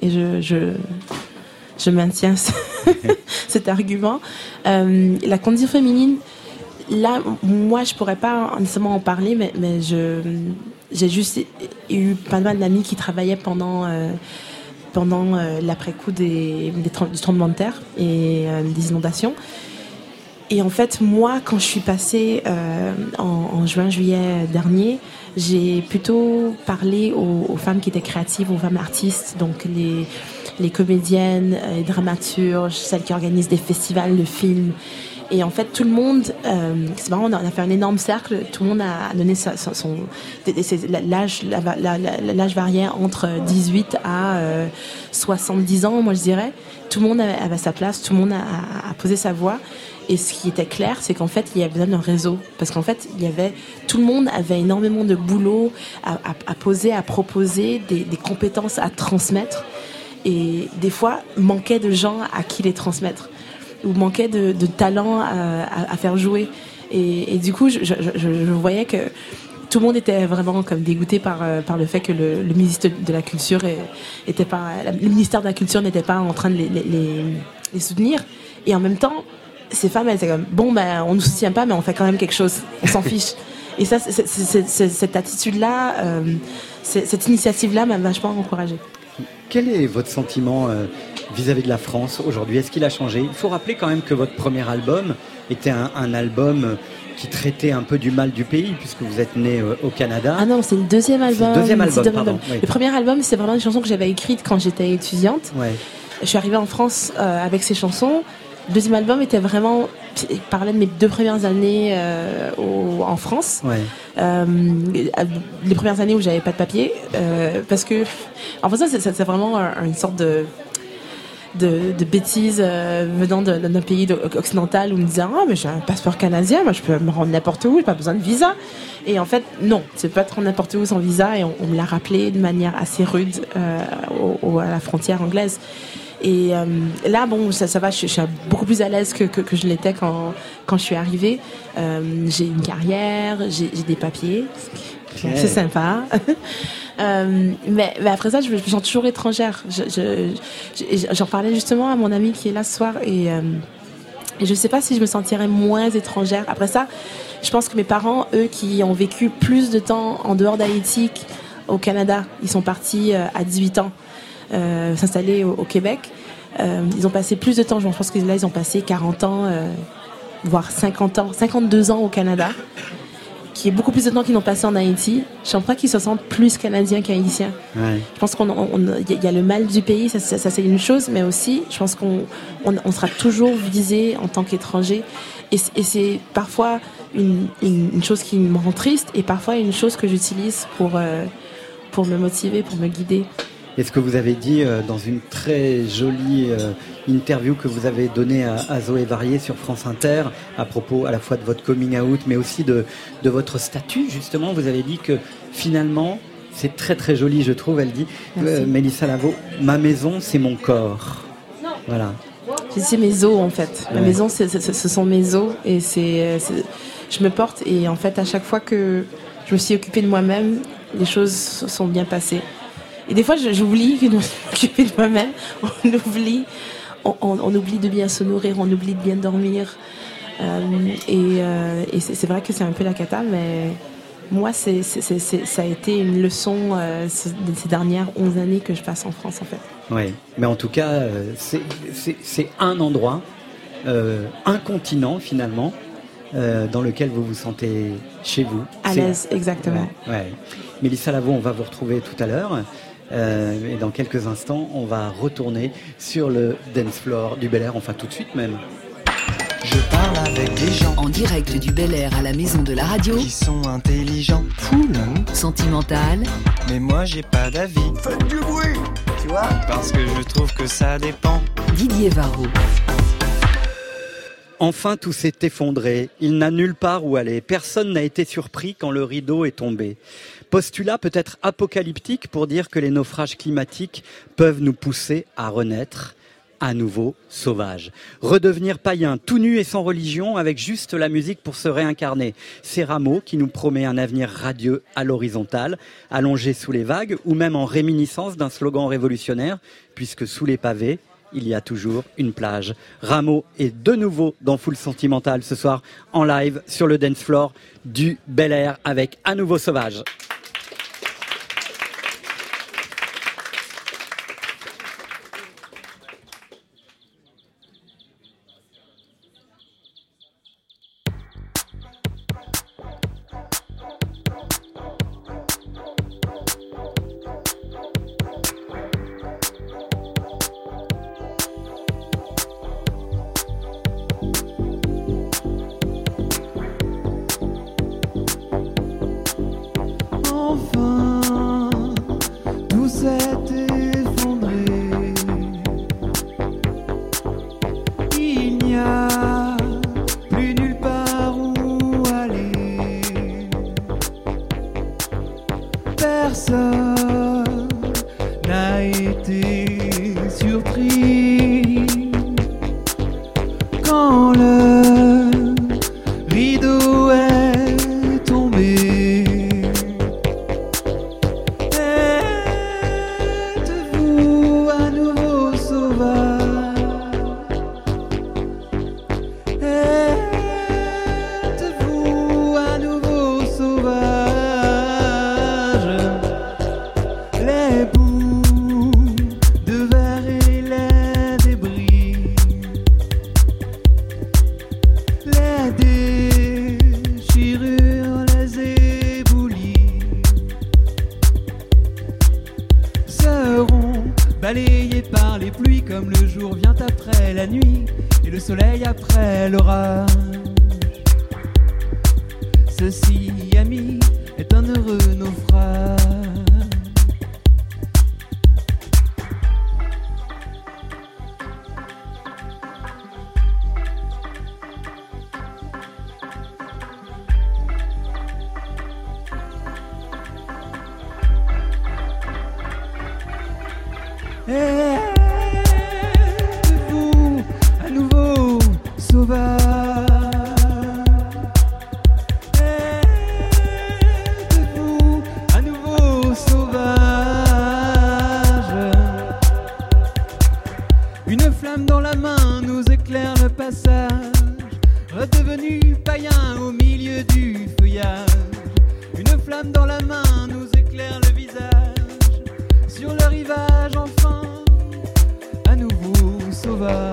Et je, je, maintiens ce- cet argument. Euh, la condition féminine, là, moi, je pourrais pas nécessairement en parler, mais, mais je, j'ai juste eu pas mal d'amis qui travaillaient pendant, euh, pendant euh, l'après-coup des, des du tremblement de terre et des inondations. Et en fait, moi, quand je suis passée en juin-juillet dernier, j'ai plutôt parlé aux, aux femmes qui étaient créatives, aux femmes artistes, donc les, les comédiennes, euh, les dramaturges, celles qui organisent des festivals de films. Et en fait, tout le monde, euh, c'est marrant, on a fait un énorme cercle, tout le monde a donné son. c'est- L'âge l'âge variait entre 18 à euh, 70 ans, moi je dirais. Tout le monde avait, sa place, tout le monde a, posé sa voix. Et ce qui était clair, c'est qu'en fait, il y avait besoin d'un réseau. Parce qu'en fait, il y avait, tout le monde avait énormément de boulot à, poser, à proposer, des, compétences à transmettre. Et des fois, manquait de gens à qui les transmettre. Ou manquait de, de talent à, faire jouer. Et, du coup, je voyais que tout le monde était vraiment comme dégoûté par, euh, par le fait que le, le ministre de la Culture était pas, le ministère de la Culture n'était pas en train de les, les- les- les soutenir. Et en même temps, ces femmes, elles étaient comme, bon, ben, on ne nous soutient pas, mais on fait quand même quelque chose. On s'en fiche. Et ça, c'est- c'est- c'est- c'est- cette attitude-là, euh, cette initiative-là m'a vachement encouragée. Quel est votre sentiment euh, vis-à-vis de la France aujourd'hui? Est-ce qu'il a changé? Il faut rappeler quand même que votre premier album était un, un album qui traitait un peu du mal du pays, puisque vous êtes né euh, au Canada. Ah non, c'est le deuxième album. le deuxième album, deuxième pardon, oui. Le premier album, c'est vraiment des chansons que j'avais écrites quand j'étais étudiante. Ouais. Je suis arrivée en France euh, avec ces chansons. Le deuxième album était vraiment. Il parlait de mes deux premières années euh, au- en France. Ouais. Euh, les premières années où j'avais pas de papier. euh, parce que. En fait, ça, c'est- vraiment un- une sorte de. De, de bêtises euh, venant de- d'un pays de- occidental où on me disait ah mais j'ai un passeport canadien moi je peux me rendre n'importe où j'ai pas besoin de visa et en fait non c'est pas te rendre n'importe où sans visa et on, on me l'a rappelé de manière assez rude euh, au- au- à la frontière anglaise et euh, là, bon, ça, ça va, je, je suis beaucoup plus à l'aise que, que, que je l'étais quand, quand je suis arrivée. Euh, j'ai une carrière, j'ai des papiers, c'est sympa. Euh, mais, après ça, je, me- sens toujours étrangère. Je- je- je- J'en parlais justement à mon ami qui est là ce soir et, euh, je sais pas si je me sentirais moins étrangère. Après ça, je pense que mes parents, eux, qui ont vécu plus de temps en dehors d'Haïti au Canada, ils sont partis euh, à 18 ans s'installer au, au Québec. Ils ont passé plus de temps, je pense que là, ils ont passé 40 ans, voire 50 ans, 52 ans au Canada, qui est beaucoup plus de temps qu'ils n'ont passé en Haïti. Je pas qu'ils se sentent plus canadiens qu'haïtiens. Ouais. Je pense qu'on on- on- il y y a le mal du pays, ça, ça- ça, c'est une chose, mais aussi, je pense qu'on on, on sera toujours visé en tant qu'étranger. Et, et c'est parfois une, une, une chose qui me rend triste et parfois une chose que j'utilise pour, euh, pour me motiver, pour me guider. Et ce que vous avez dit euh, dans une très jolie euh, interview que vous avez donnée à, Zoé Varier sur France Inter à propos à la fois de votre coming out mais aussi de, de votre statut justement, vous avez dit que finalement c'est très très joli je trouve, elle dit euh, Mélissa Lavo, ma maison c'est mon corps. Voilà. C'est mes os en fait. Ma maison, c'est- c'est- ce sont mes os et c'est, je me porte et en fait à chaque fois que je me suis occupée de moi-même, les choses se sont bien passées. Et des fois, j'oublie que suis occupée de moi-même. On oublie, on, on- on oublie de bien se nourrir, on oublie de bien dormir. Euh, et euh, et c'est vrai que c'est un peu la cata, mais moi, c'est, ça a été une leçon euh, ces dernières 11 années que je passe en France en fait. Oui, mais en tout cas, euh, c'est- un endroit, un continent finalement, dans lequel vous vous sentez chez vous. À l'aise, exactement. Ouais. Mélissa Lavo, on va vous retrouver tout à l'heure. Euh, et dans quelques instants, on va retourner sur le dance floor du Bel Air, enfin tout de suite même. Je parle avec des gens En direct du Bel Air à la maison de la radio. qui sont intelligents, cool, Sentimental. mais moi j'ai pas d'avis. Faites du bruit, tu vois Parce que je trouve que ça dépend. Didier Varro. Enfin, tout s'est effondré. Il n'a nulle part où aller. Personne n'a été surpris quand le rideau est tombé. Postulat peut-être apocalyptique pour dire que les naufrages climatiques peuvent nous pousser à renaître à nouveau sauvages. Redevenir païen, tout nu et sans religion, avec juste la musique pour se réincarner. C'est Rameau qui nous promet un avenir radieux à l'horizontale, allongé sous les vagues, ou même en réminiscence d'un slogan révolutionnaire, puisque sous les pavés, il y a toujours une plage. Rameau est de nouveau dans Full Sentimental ce soir en live sur le dance floor du Bel Air avec à nouveau Sauvage. forever.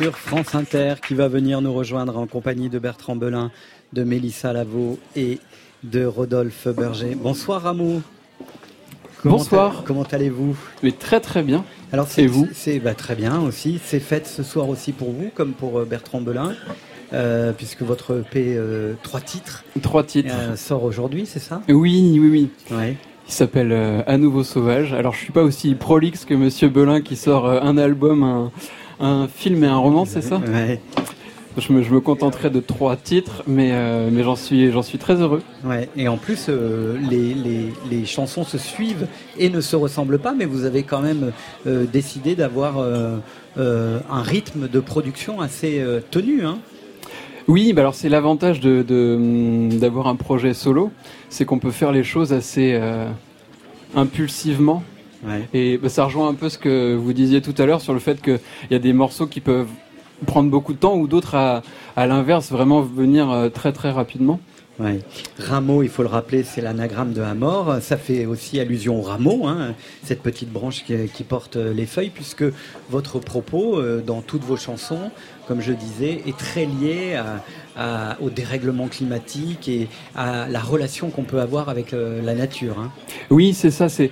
Sur France Inter qui va venir nous rejoindre en compagnie de Bertrand Belin, de Mélissa Lavaux et de Rodolphe Berger. Bonsoir Rameau. Comment Bonsoir. Comment allez-vous? Mais très très bien. Alors c'est vous? C'est bah, très bien aussi. C'est fête ce soir aussi pour vous, comme pour euh, Bertrand Belin, euh, puisque votre EP euh, trois titres. Trois titres. euh, sort aujourd'hui, c'est ça? Oui, oui, oui. Ouais. Il s'appelle À nouveau sauvage. Alors je suis pas aussi prolixe que Monsieur Belin qui sort un album, un, un film et un roman, c'est ça Ouais. Je me, je me contenterai de trois titres, mais, euh, mais j'en suis, j'en suis très heureux. Ouais, et en plus, euh, les, les, les chansons se suivent et ne se ressemblent pas, mais vous avez quand même euh, décidé d'avoir un rythme de production assez tenu. Hein Oui, bah alors c'est l'avantage de, hum, d'avoir un projet solo, c'est qu'on peut faire les choses assez euh, Et bah, ça rejoint un peu ce que vous disiez tout à l'heure sur le fait qu'il y a des morceaux qui peuvent prendre beaucoup de temps ou d'autres à, à l'inverse vraiment venir euh, très très rapidement. Ouais. Rameau, il faut le rappeler, c'est l'anagramme de Amor. Ça fait aussi allusion au rameau, hein, cette petite branche qui, qui porte euh, les feuilles, puisque votre propos euh, dans toutes vos chansons, comme je disais, est très lié à- à- au dérèglement climatique et à la relation qu'on peut avoir avec euh, la nature. hein. Oui, c'est ça. C'est-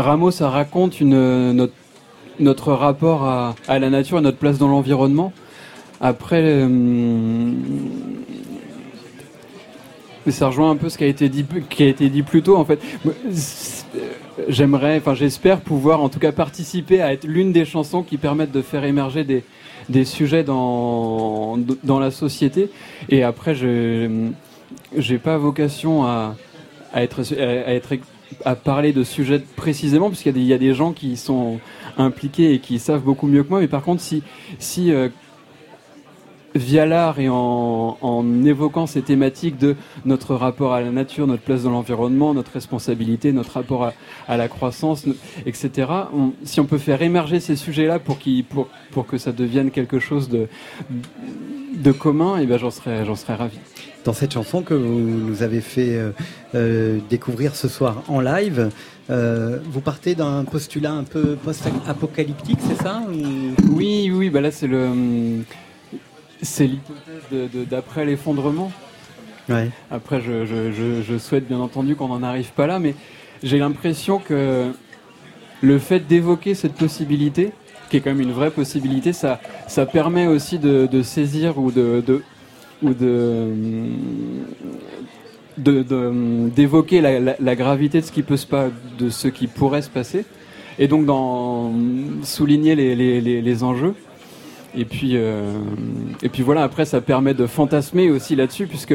Rameau, ça raconte notre, rapport à, la nature et notre place dans l'environnement. Après, euh, ça rejoint un peu ce qui a été dit, plus tôt. En fait, j'aimerais, enfin, j'espère pouvoir, en tout cas, participer à être l'une des chansons qui permettent de faire émerger des, sujets dans, la société. Et après, je j'ai pas vocation à être à parler de sujets précisément parce qu'il y y a des gens qui sont impliqués et qui savent beaucoup mieux que moi mais par contre si euh, via l'art et en, évoquant ces thématiques de notre rapport à la nature, notre place dans l'environnement, notre responsabilité, notre rapport à, la croissance, etc. si on peut faire émerger ces sujets-là pour, pour, que ça devienne quelque chose de, de commun, et ben j'en serais, j'en serais ravi. Dans cette chanson que vous nous avez fait euh, euh, découvrir ce soir en live, euh, vous partez d'un postulat un peu post-apocalyptique, c'est ça ou- Oui, oui, bah là c'est le, c'est l'hypothèse d'après l'effondrement. Ouais. Après, je, je- je- je souhaite bien entendu qu'on n'en arrive pas là, mais j'ai l'impression que le fait d'évoquer cette possibilité, qui est quand même une vraie possibilité, ça, ça permet aussi de, de saisir ou de, de ou de de- d'évoquer la, gravité de ce qui peut se pas de ce qui pourrait se passer. Et donc d'en souligner les, les, enjeux. Et puis euh, et puis voilà après ça permet de fantasmer aussi là-dessus puisque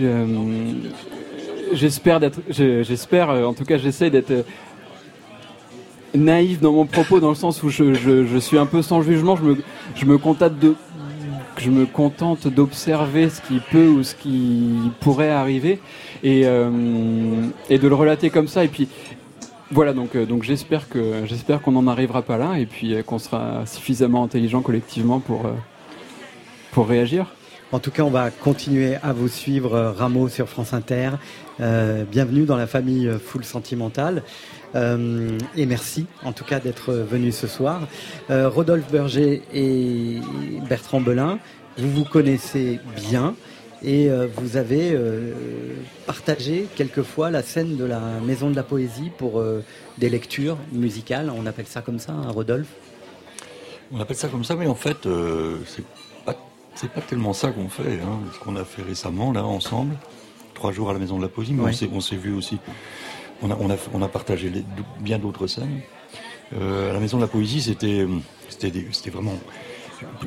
euh, j'espère d'être j'espère euh, en tout cas j'essaie d'être euh, naïf dans mon propos dans le sens où je, je, je suis un peu sans jugement je me je me de je me contente d'observer ce qui peut ou ce qui pourrait arriver et, euh, de le relater comme ça et puis voilà donc euh, j'espère qu'on n'en arrivera pas là et puis euh, qu'on sera suffisamment intelligent collectivement pour pour réagir. En tout cas, on va continuer à vous suivre, Rameau, sur France Inter. Bienvenue dans la famille Full Sentimentale. Euh, et merci, en tout cas, d'être venu ce soir. Euh, Rodolphe Berger et Bertrand Belin, vous vous connaissez bien. Et euh, vous avez partagé quelquefois la scène de la Maison de la Poésie pour des lectures musicales. On appelle ça comme ça, hein, Rodolphe? On appelle ça comme ça, mais en fait, c'est pas, pas tellement ça qu'on fait. Hein, ce qu'on a fait récemment, là, ensemble, trois jours à la Maison de la Poésie, mais Ouais. on s'est- on s'est vu aussi. On a, on a, on a partagé les- bien d'autres scènes. Euh, à la Maison de la Poésie, c'était, vraiment,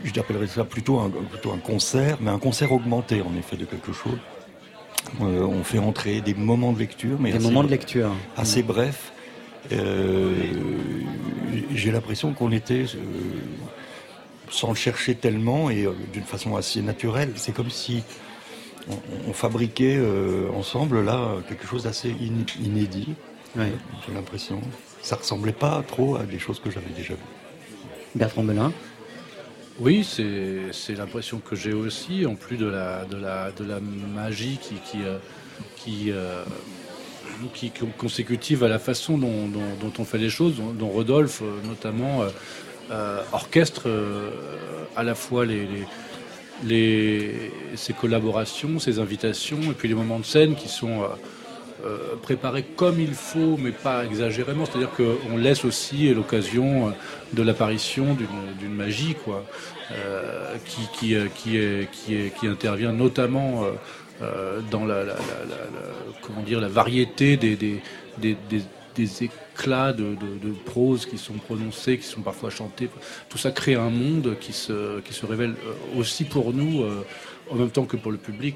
je l'appellerais ça plutôt un, plutôt un concert, mais un concert augmenté, en effet, de quelque chose. Euh, on fait entrer des moments de lecture, mais Des assez moments de brefs- lecture. assez brefs. Euh, j'ai l'impression qu'on était sans le chercher tellement et d'une façon assez naturelle. C'est comme si on, on fabriquait euh, ensemble là quelque chose d'assez in- inédit. J'ai l'impression. Ça ressemblait pas trop à des choses que j'avais déjà vues. Bertrand Belin Oui, c'est l'impression que j'ai aussi, en plus de la, de la, de la magie qui, qui, euh, qui, euh, qui est consécutive à la façon dont, dont- dont on fait les choses, dont, dont Rodolphe notamment euh, orchestre euh, à la fois les, les, les- ses collaborations, ses invitations, et puis les moments de scène qui sont euh, euh, préparés comme il faut, mais pas exagérément. C'est-à-dire qu'on laisse aussi l'occasion euh, de l'apparition d'une- magie, quoi, qui, qui, qui, est- qui, est- qui intervient notamment dans la- comment dire, la variété des, des, des, des- des de, prose qui sont prononcés, qui sont parfois chantés. Tout ça crée un monde qui se, qui se révèle euh, aussi pour nous, euh, en même temps que pour le public.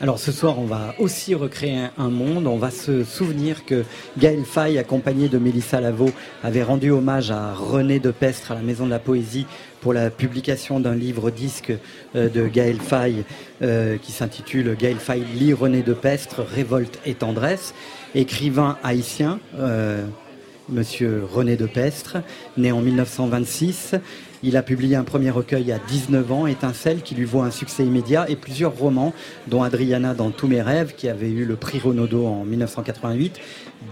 Alors ce soir, on va aussi recréer un, monde. On va se souvenir que Gaël Faye, accompagné de Mélissa Lavo, avait rendu hommage à René de Pestre à la Maison de la Poésie pour la publication d'un livre disque euh, de Gaël Faye euh, qui s'intitule Gaël Faye lit René de Pestre, Révolte et tendresse. Écrivain haïtien, euh, Monsieur René de Pestre, né en 1926. Il a publié un premier recueil à 19 ans, Étincelle, qui lui vaut un succès immédiat, et plusieurs romans, dont Adriana dans tous mes rêves, qui avait eu le prix Renaudot en 1988.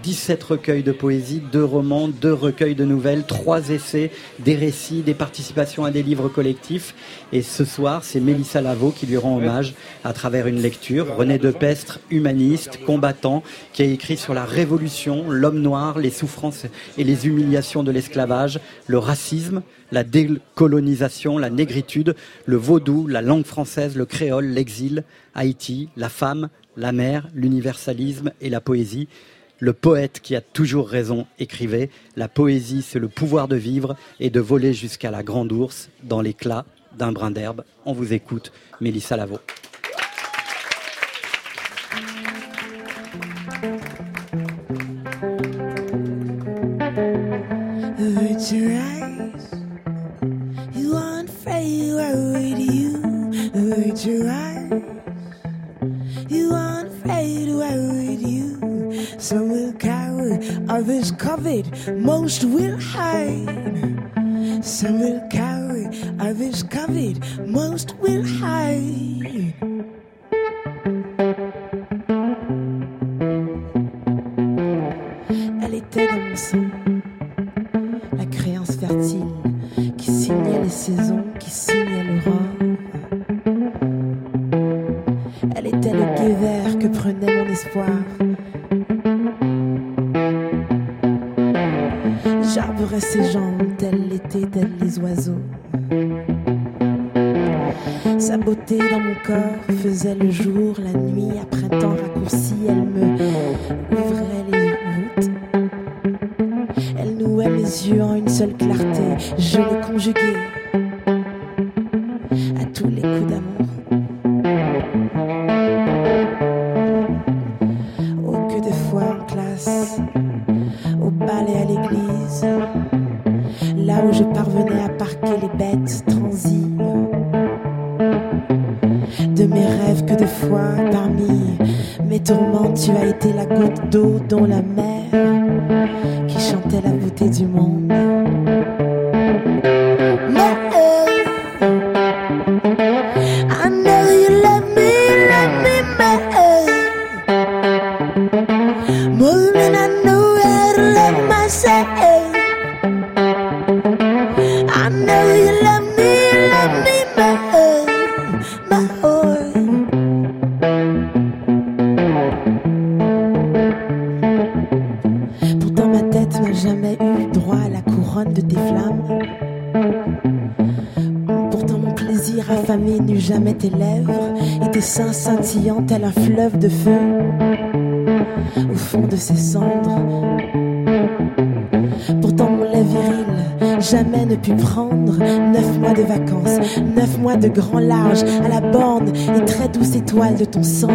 17 recueils de poésie, deux romans, deux recueils de nouvelles, trois essais, des récits, des participations à des livres collectifs. Et ce soir, c'est Mélissa Lavo qui lui rend hommage à travers une lecture. René de Pestre, humaniste, combattant, qui a écrit sur la révolution, l'homme noir, les souffrances et les humiliations de l'esclavage, le racisme, la décolonisation, la négritude, le vaudou, la langue française, le créole, l'exil, Haïti, la femme, la mer, l'universalisme et la poésie. Le poète qui a toujours raison écrivait La poésie, c'est le pouvoir de vivre et de voler jusqu'à la grande ours dans l'éclat d'un brin d'herbe. On vous écoute, Mélissa Lavo. It's Some will cower, others covered, most will hide. Some will cower, others covered, most will hide. Elle était dans mon n'eut jamais tes lèvres et tes seins scintillants tel un fleuve de feu au fond de ses cendres. Pourtant mon lait viril jamais ne put prendre neuf mois de vacances, neuf mois de grand large à la borne et très douce étoile de ton sang.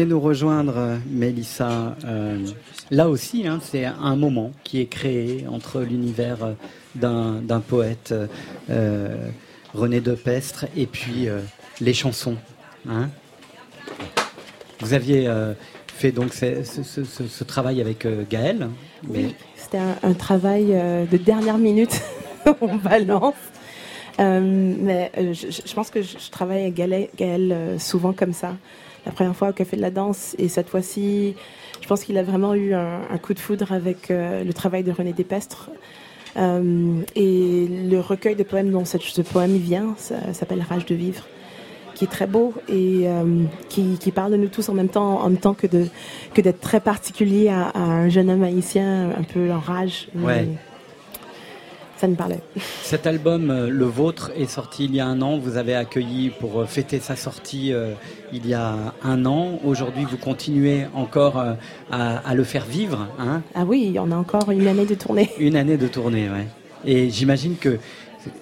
Venez nous rejoindre, Mélissa. Euh, là aussi, hein, c'est un moment qui est créé entre l'univers d'un poète, euh, René Depestre, et puis euh, les chansons. hein. Vous aviez euh, fait donc ce, travail avec Gaël. C'était un, travail de dernière minute. On balance. Mais je, pense que je, travaille avec Gaël, souvent comme ça. La première fois au Café de la Danse et cette fois-ci, je pense qu'il a vraiment eu un, un coup de foudre avec euh, le travail de René Despestre. Euh, et le recueil de poèmes dont ce poème vient ça s'appelle Rage de vivre, qui est très beau et euh, qui, qui parle de nous tous en même temps, en même temps que de que d'être très particulier à, à un jeune homme haïtien un peu en rage. Ouais. Ça me parlait. Cet album, euh, le vôtre, est sorti il y a un an. Vous avez accueilli pour euh, fêter sa sortie euh, il y a un an. Aujourd'hui, vous continuez encore euh, à, à le faire vivre. Hein Ah oui, on a encore une année de tournée. Une année de tournée, ouais. Et j'imagine que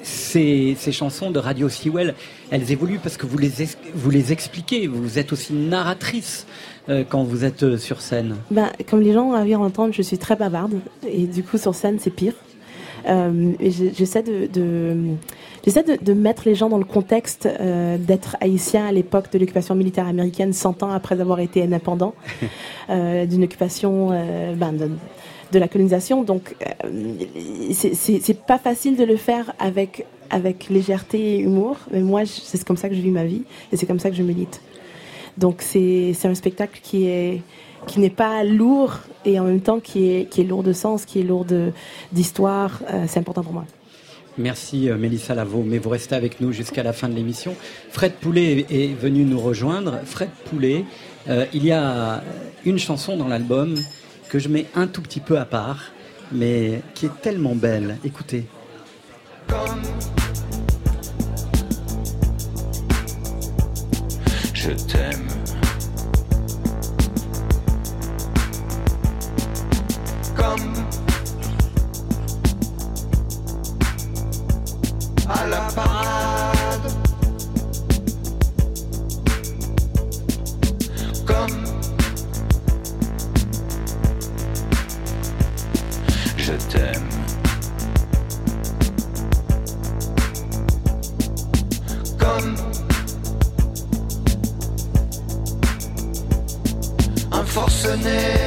ces, ces chansons de Radio Sewell, elles évoluent parce que vous les, ex- vous les expliquez. Vous êtes aussi narratrice euh, quand vous êtes sur scène. Ben, comme les gens arrivent à entendre, je suis très bavarde et du coup sur scène c'est pire. Euh, et j'essaie de, de- j'essaie de, de mettre les gens dans le contexte euh, d'être haïtien à l'époque de l'occupation militaire américaine, 100 ans après avoir été indépendant euh, d'une occupation euh, ben, de, de la colonisation. Donc c'est- pas facile de le faire avec avec légèreté et humour, mais moi c'est comme ça que je vis ma vie et c'est comme ça que je milite. Donc c'est un spectacle qui est qui n'est pas lourd et en même temps qui est qui est lourd de sens, qui est lourd d'histoire. Euh, c'est important pour moi. Merci euh, Mélissa Lavaux, mais vous restez avec nous jusqu'à la fin de l'émission. Fred Poulet est est venu nous rejoindre. Fred Poulet, euh, il y a une chanson dans l'album que je mets un tout petit peu à part, mais qui est tellement belle. Écoutez. Je t'aime. Comme à la parade. Comme Je t'aime. comme un forcené,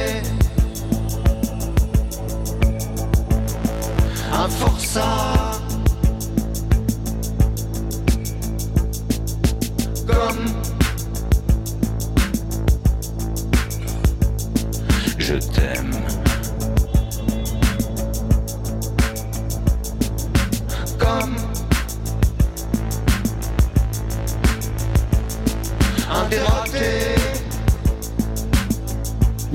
un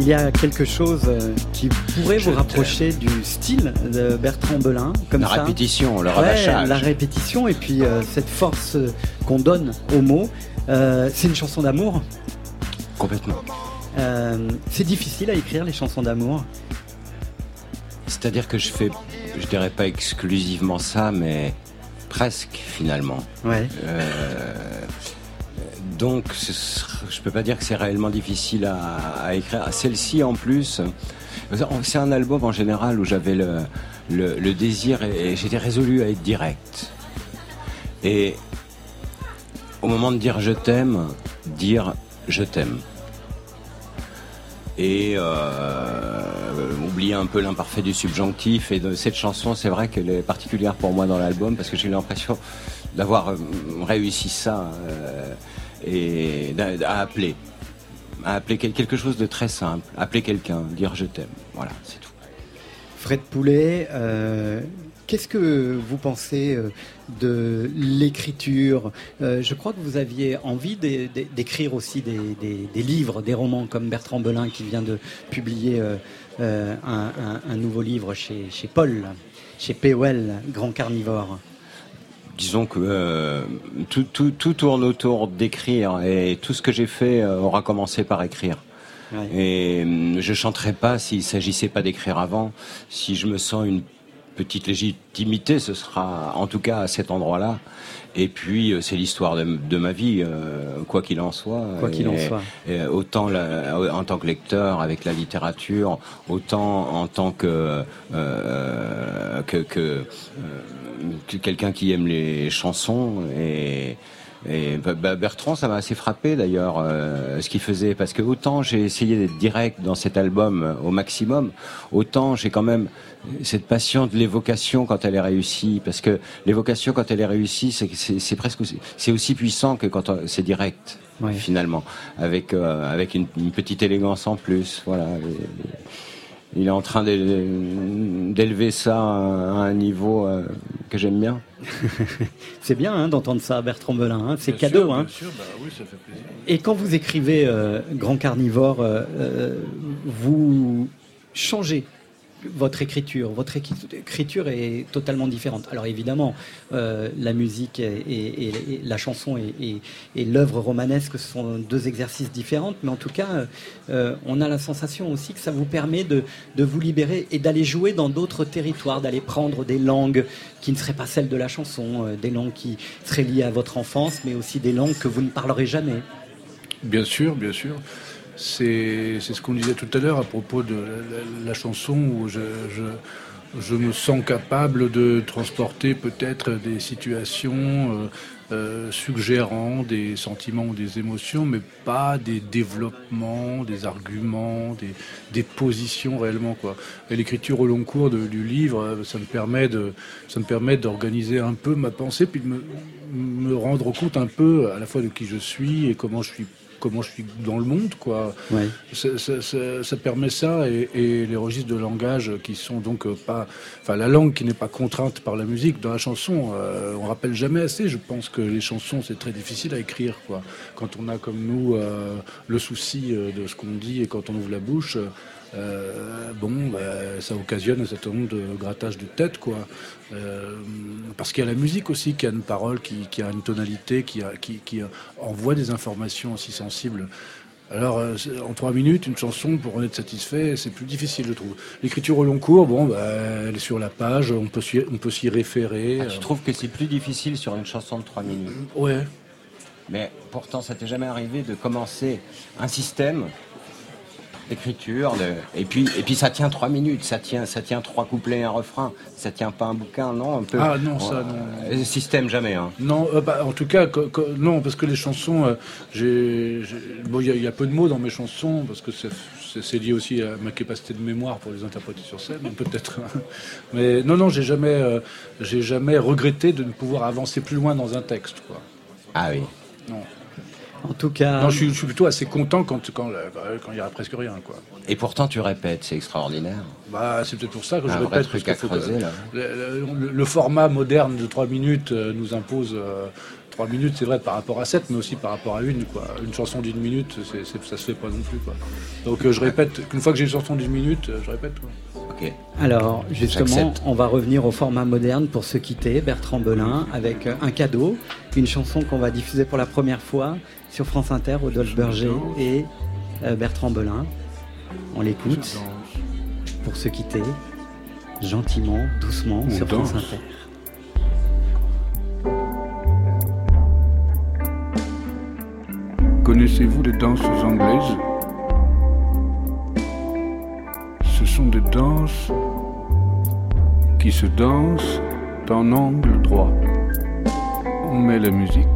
Il y a quelque chose euh, qui pourrait vous rapprocher du style de Bertrand Belin, comme La ça. répétition, le Ouais, la répétition et puis euh, cette force euh, qu'on donne aux mots. Euh, c'est une chanson d'amour. Complètement. Euh, c'est difficile à écrire les chansons d'amour. C'est-à-dire que je fais, je dirais pas exclusivement ça, mais presque finalement. Ouais. Euh, donc, je peux pas dire que c'est réellement difficile à, écrire. Celle-ci, en plus, c'est un album en général où j'avais le, désir et, j'étais résolu à être direct. Et au moment de dire je t'aime, dire je t'aime. Et euh, oublier un peu l'imparfait du subjonctif. Et cette chanson, c'est vrai qu'elle est particulière pour moi dans l'album parce que j'ai l'impression d'avoir euh, réussi ça euh, et à appeler. À appeler quel- quelque chose de très simple. Appeler quelqu'un, dire je t'aime. Voilà, c'est tout. Fred Poulet, euh, qu'est-ce que vous pensez euh, de l'écriture? Euh, Je crois que vous aviez envie d'é- d'é- d'écrire aussi des, livres, des romans, comme Bertrand Belin qui vient de publier un nouveau livre chez, chez Paul, chez POL, Grand Carnivore. Disons que euh, tout, tout, tout tourne autour d'écrire et tout ce que j'ai fait euh, aura commencé par écrire. Et hum, je chanterai pas s'il s'agissait pas d'écrire avant. Si je me sens une petite légitimité, ce sera en tout cas à cet endroit-là. Et puis euh, c'est l'histoire de, de ma vie, euh, quoi qu'il en soit. Quoi qu'il en soit. et autant la- en tant que lecteur avec la littérature, autant en tant que euh, que, que, euh, que quelqu'un qui aime les chansons et et Bertrand, ça m'a assez frappé d'ailleurs euh, ce qu'il faisait parce que autant j'ai essayé d'être direct dans cet album euh, au maximum, autant j'ai quand même cette passion de l'évocation quand elle est réussie parce que l'évocation quand elle est réussie, c'est presque aussi, c'est aussi puissant que quand on- c'est direct finalement avec euh, avec une, une petite élégance en plus. Voilà. Il est en train d'é- d'élever ça à un à un niveau euh, que j'aime bien. C'est bien hein, d'entendre ça, Bertrand Belin. hein, C'est cadeau. sûr, hein. bien sûr, bah oui, ça fait plaisir. Et quand vous écrivez euh, Grand Carnivore, euh, euh, vous changez votre écriture. Votre écri- écriture est totalement différente. Alors évidemment, euh, la musique et, la chanson et, l'œuvre romanesque sont deux exercices différents, mais en tout cas, euh, on a la sensation aussi que ça vous permet de, de vous libérer et d'aller jouer dans d'autres territoires, d'aller prendre des langues qui ne seraient pas celles de la chanson, euh, des langues qui seraient liées à votre enfance, mais aussi des langues que vous ne parlerez jamais. Bien sûr, bien sûr. C'est ce qu'on disait tout à l'heure à propos de la, chanson où je, me sens capable de transporter peut-être des situations euh, euh, suggérant des sentiments ou des émotions, mais pas des développements, des arguments, des, positions réellement. Et l'écriture au long cours du livre, euh, ça me permet ça me permet d'organiser un peu ma pensée, puis de me rendre compte un peu à la fois de qui je suis et comment je suis comment je suis dans le monde quoi. Ouais. ça, ça- ça- ça permet ça et, et les registres de langage qui sont donc euh, pas enfin la langue qui n'est pas contrainte par la musique. Dans la chanson euh, on rappelle jamais assez je pense que les chansons c'est très difficile à écrire quoi. Quand on a comme nous euh, le souci euh, de ce qu'on dit et quand on ouvre la bouche euh, bon, bah, ça occasionne un certain nombre de grattages de tête, quoi. Euh, parce qu'il y a la musique aussi qui a une parole, qui, qui a une tonalité, qui, a, qui, qui envoie des informations aussi sensibles. Alors, euh, en trois minutes, une chanson, pour en être satisfait, c'est plus difficile, je trouve. L'écriture au long cours, bon, bah, elle est sur la page, on peut s'y, on peut s'y référer. Ah, tu trouves que c'est plus difficile sur une chanson de 3 minutes? Ouais. Mais pourtant, ça t'est jamais arrivé de commencer un système d'écriture, de- et puis et puis ça tient 3 minutes, ça tient ça tient trois couplets et un refrain, ça tient pas un bouquin, non un peu? Ah, non, ça, non. Euh, Système jamais, hein. Non, euh, bah, en tout cas, non, parce que les chansons, euh, bon, il y, a- il y a peu de mots dans mes chansons, parce que c'est, lié aussi à ma capacité de mémoire pour les interpréter sur scène, peut-être. Mais non, non, j'ai jamais, euh, j'ai jamais regretté de ne pouvoir avancer plus loin dans un texte, quoi. Ah oui. Non. En tout cas. Non, je suis, je suis plutôt assez content quand quand quand il y a presque rien, quoi. Et pourtant tu répètes, c'est extraordinaire. Bah, c'est peut-être pour ça que je Un vrai répète. truc parce à qu'il faut que- creuser, là. Le, le- le format moderne de 3 minutes euh, nous impose euh, 3 minutes, c'est vrai, par rapport à 7, mais aussi par rapport à une. Quoi. Une chanson d'une minute, c'est, c'est- ça se fait pas non plus. Quoi. Donc euh, je répète, qu'une fois que j'ai une chanson d'une minute, euh, je répète. Quoi. Ok. Alors, justement, J'accepte. on va revenir au format moderne pour se quitter, Bertrand Belin, avec euh, un cadeau, une chanson qu'on va diffuser pour la première fois sur France Inter, Rodolphe Berger et euh, Bertrand Belin. On l'écoute pour se quitter, gentiment, doucement, On sur France. Inter. Connaissez-vous les danses anglaises? Ce sont des danses qui se dansent en angle droit. On met la musique.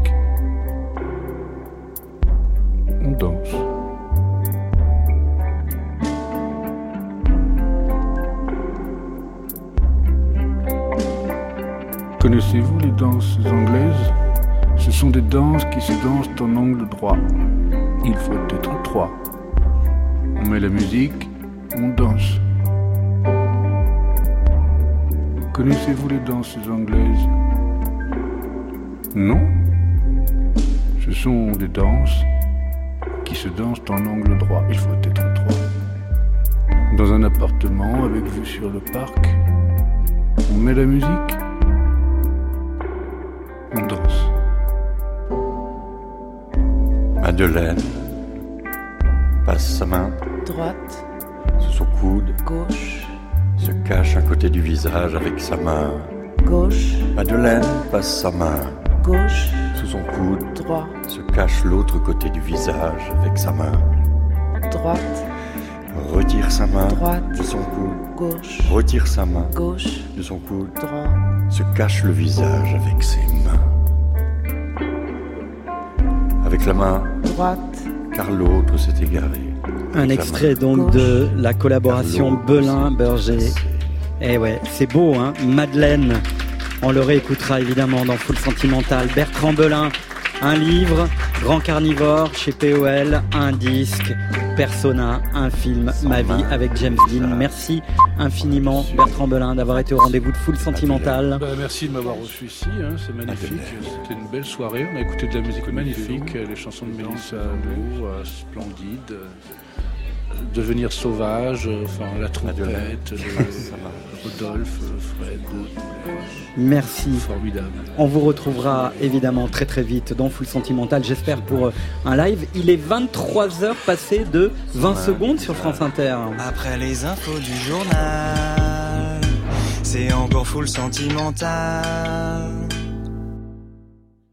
On danse. Connaissez-vous les danses anglaises? Ce sont des danses qui se dansent en angle droit. Il faut être trois. On met la musique, on danse. Connaissez-vous les danses anglaises? Non Ce sont des danses qui se dansent en angle droit. Il faut être trois. Dans un appartement avec vue sur le parc, on met la musique, on danse. Madeleine passe sa main. Droite, sous son coude, gauche, se cache un côté du visage avec sa main. gauche, Madeleine passe sa main. Gauche, sous son coude, droit, se cache l'autre côté du visage avec sa main. droite, Retire sa main Droite. de son coude, gauche, retire sa main gauche, de son coude, droit, se cache le visage avec ses mains. Avec la main, droite, car l'autre s'est égaré. Un extrait donc de la collaboration Belin-Berger. Eh ouais, c'est beau, hein. Madeleine, on le réécoutera évidemment dans Full Sentimental. Bertrand Belin, un livre, Grand Carnivore chez POL, un disque, Persona, un film, Ma vie avec James Dean. Merci infiniment Bertrand Belin d'avoir été au rendez-vous de Full Sentimental. Bah, merci de m'avoir reçu ici, hein, c'est magnifique. C'était une belle soirée. On a écouté de la musique magnifique, les chansons de Mélissa Lou, euh, splendide. Euh, devenir sauvage, euh, enfin la trompette, le- Rodolphe, euh, Fred. euh, Merci. Formidable. On vous retrouvera évidemment très très vite dans Full Sentimental, j'espère pour euh, un live. Il est 23h passé de 20 secondes sur France Inter. Après les infos du journal, c'est encore full sentimental.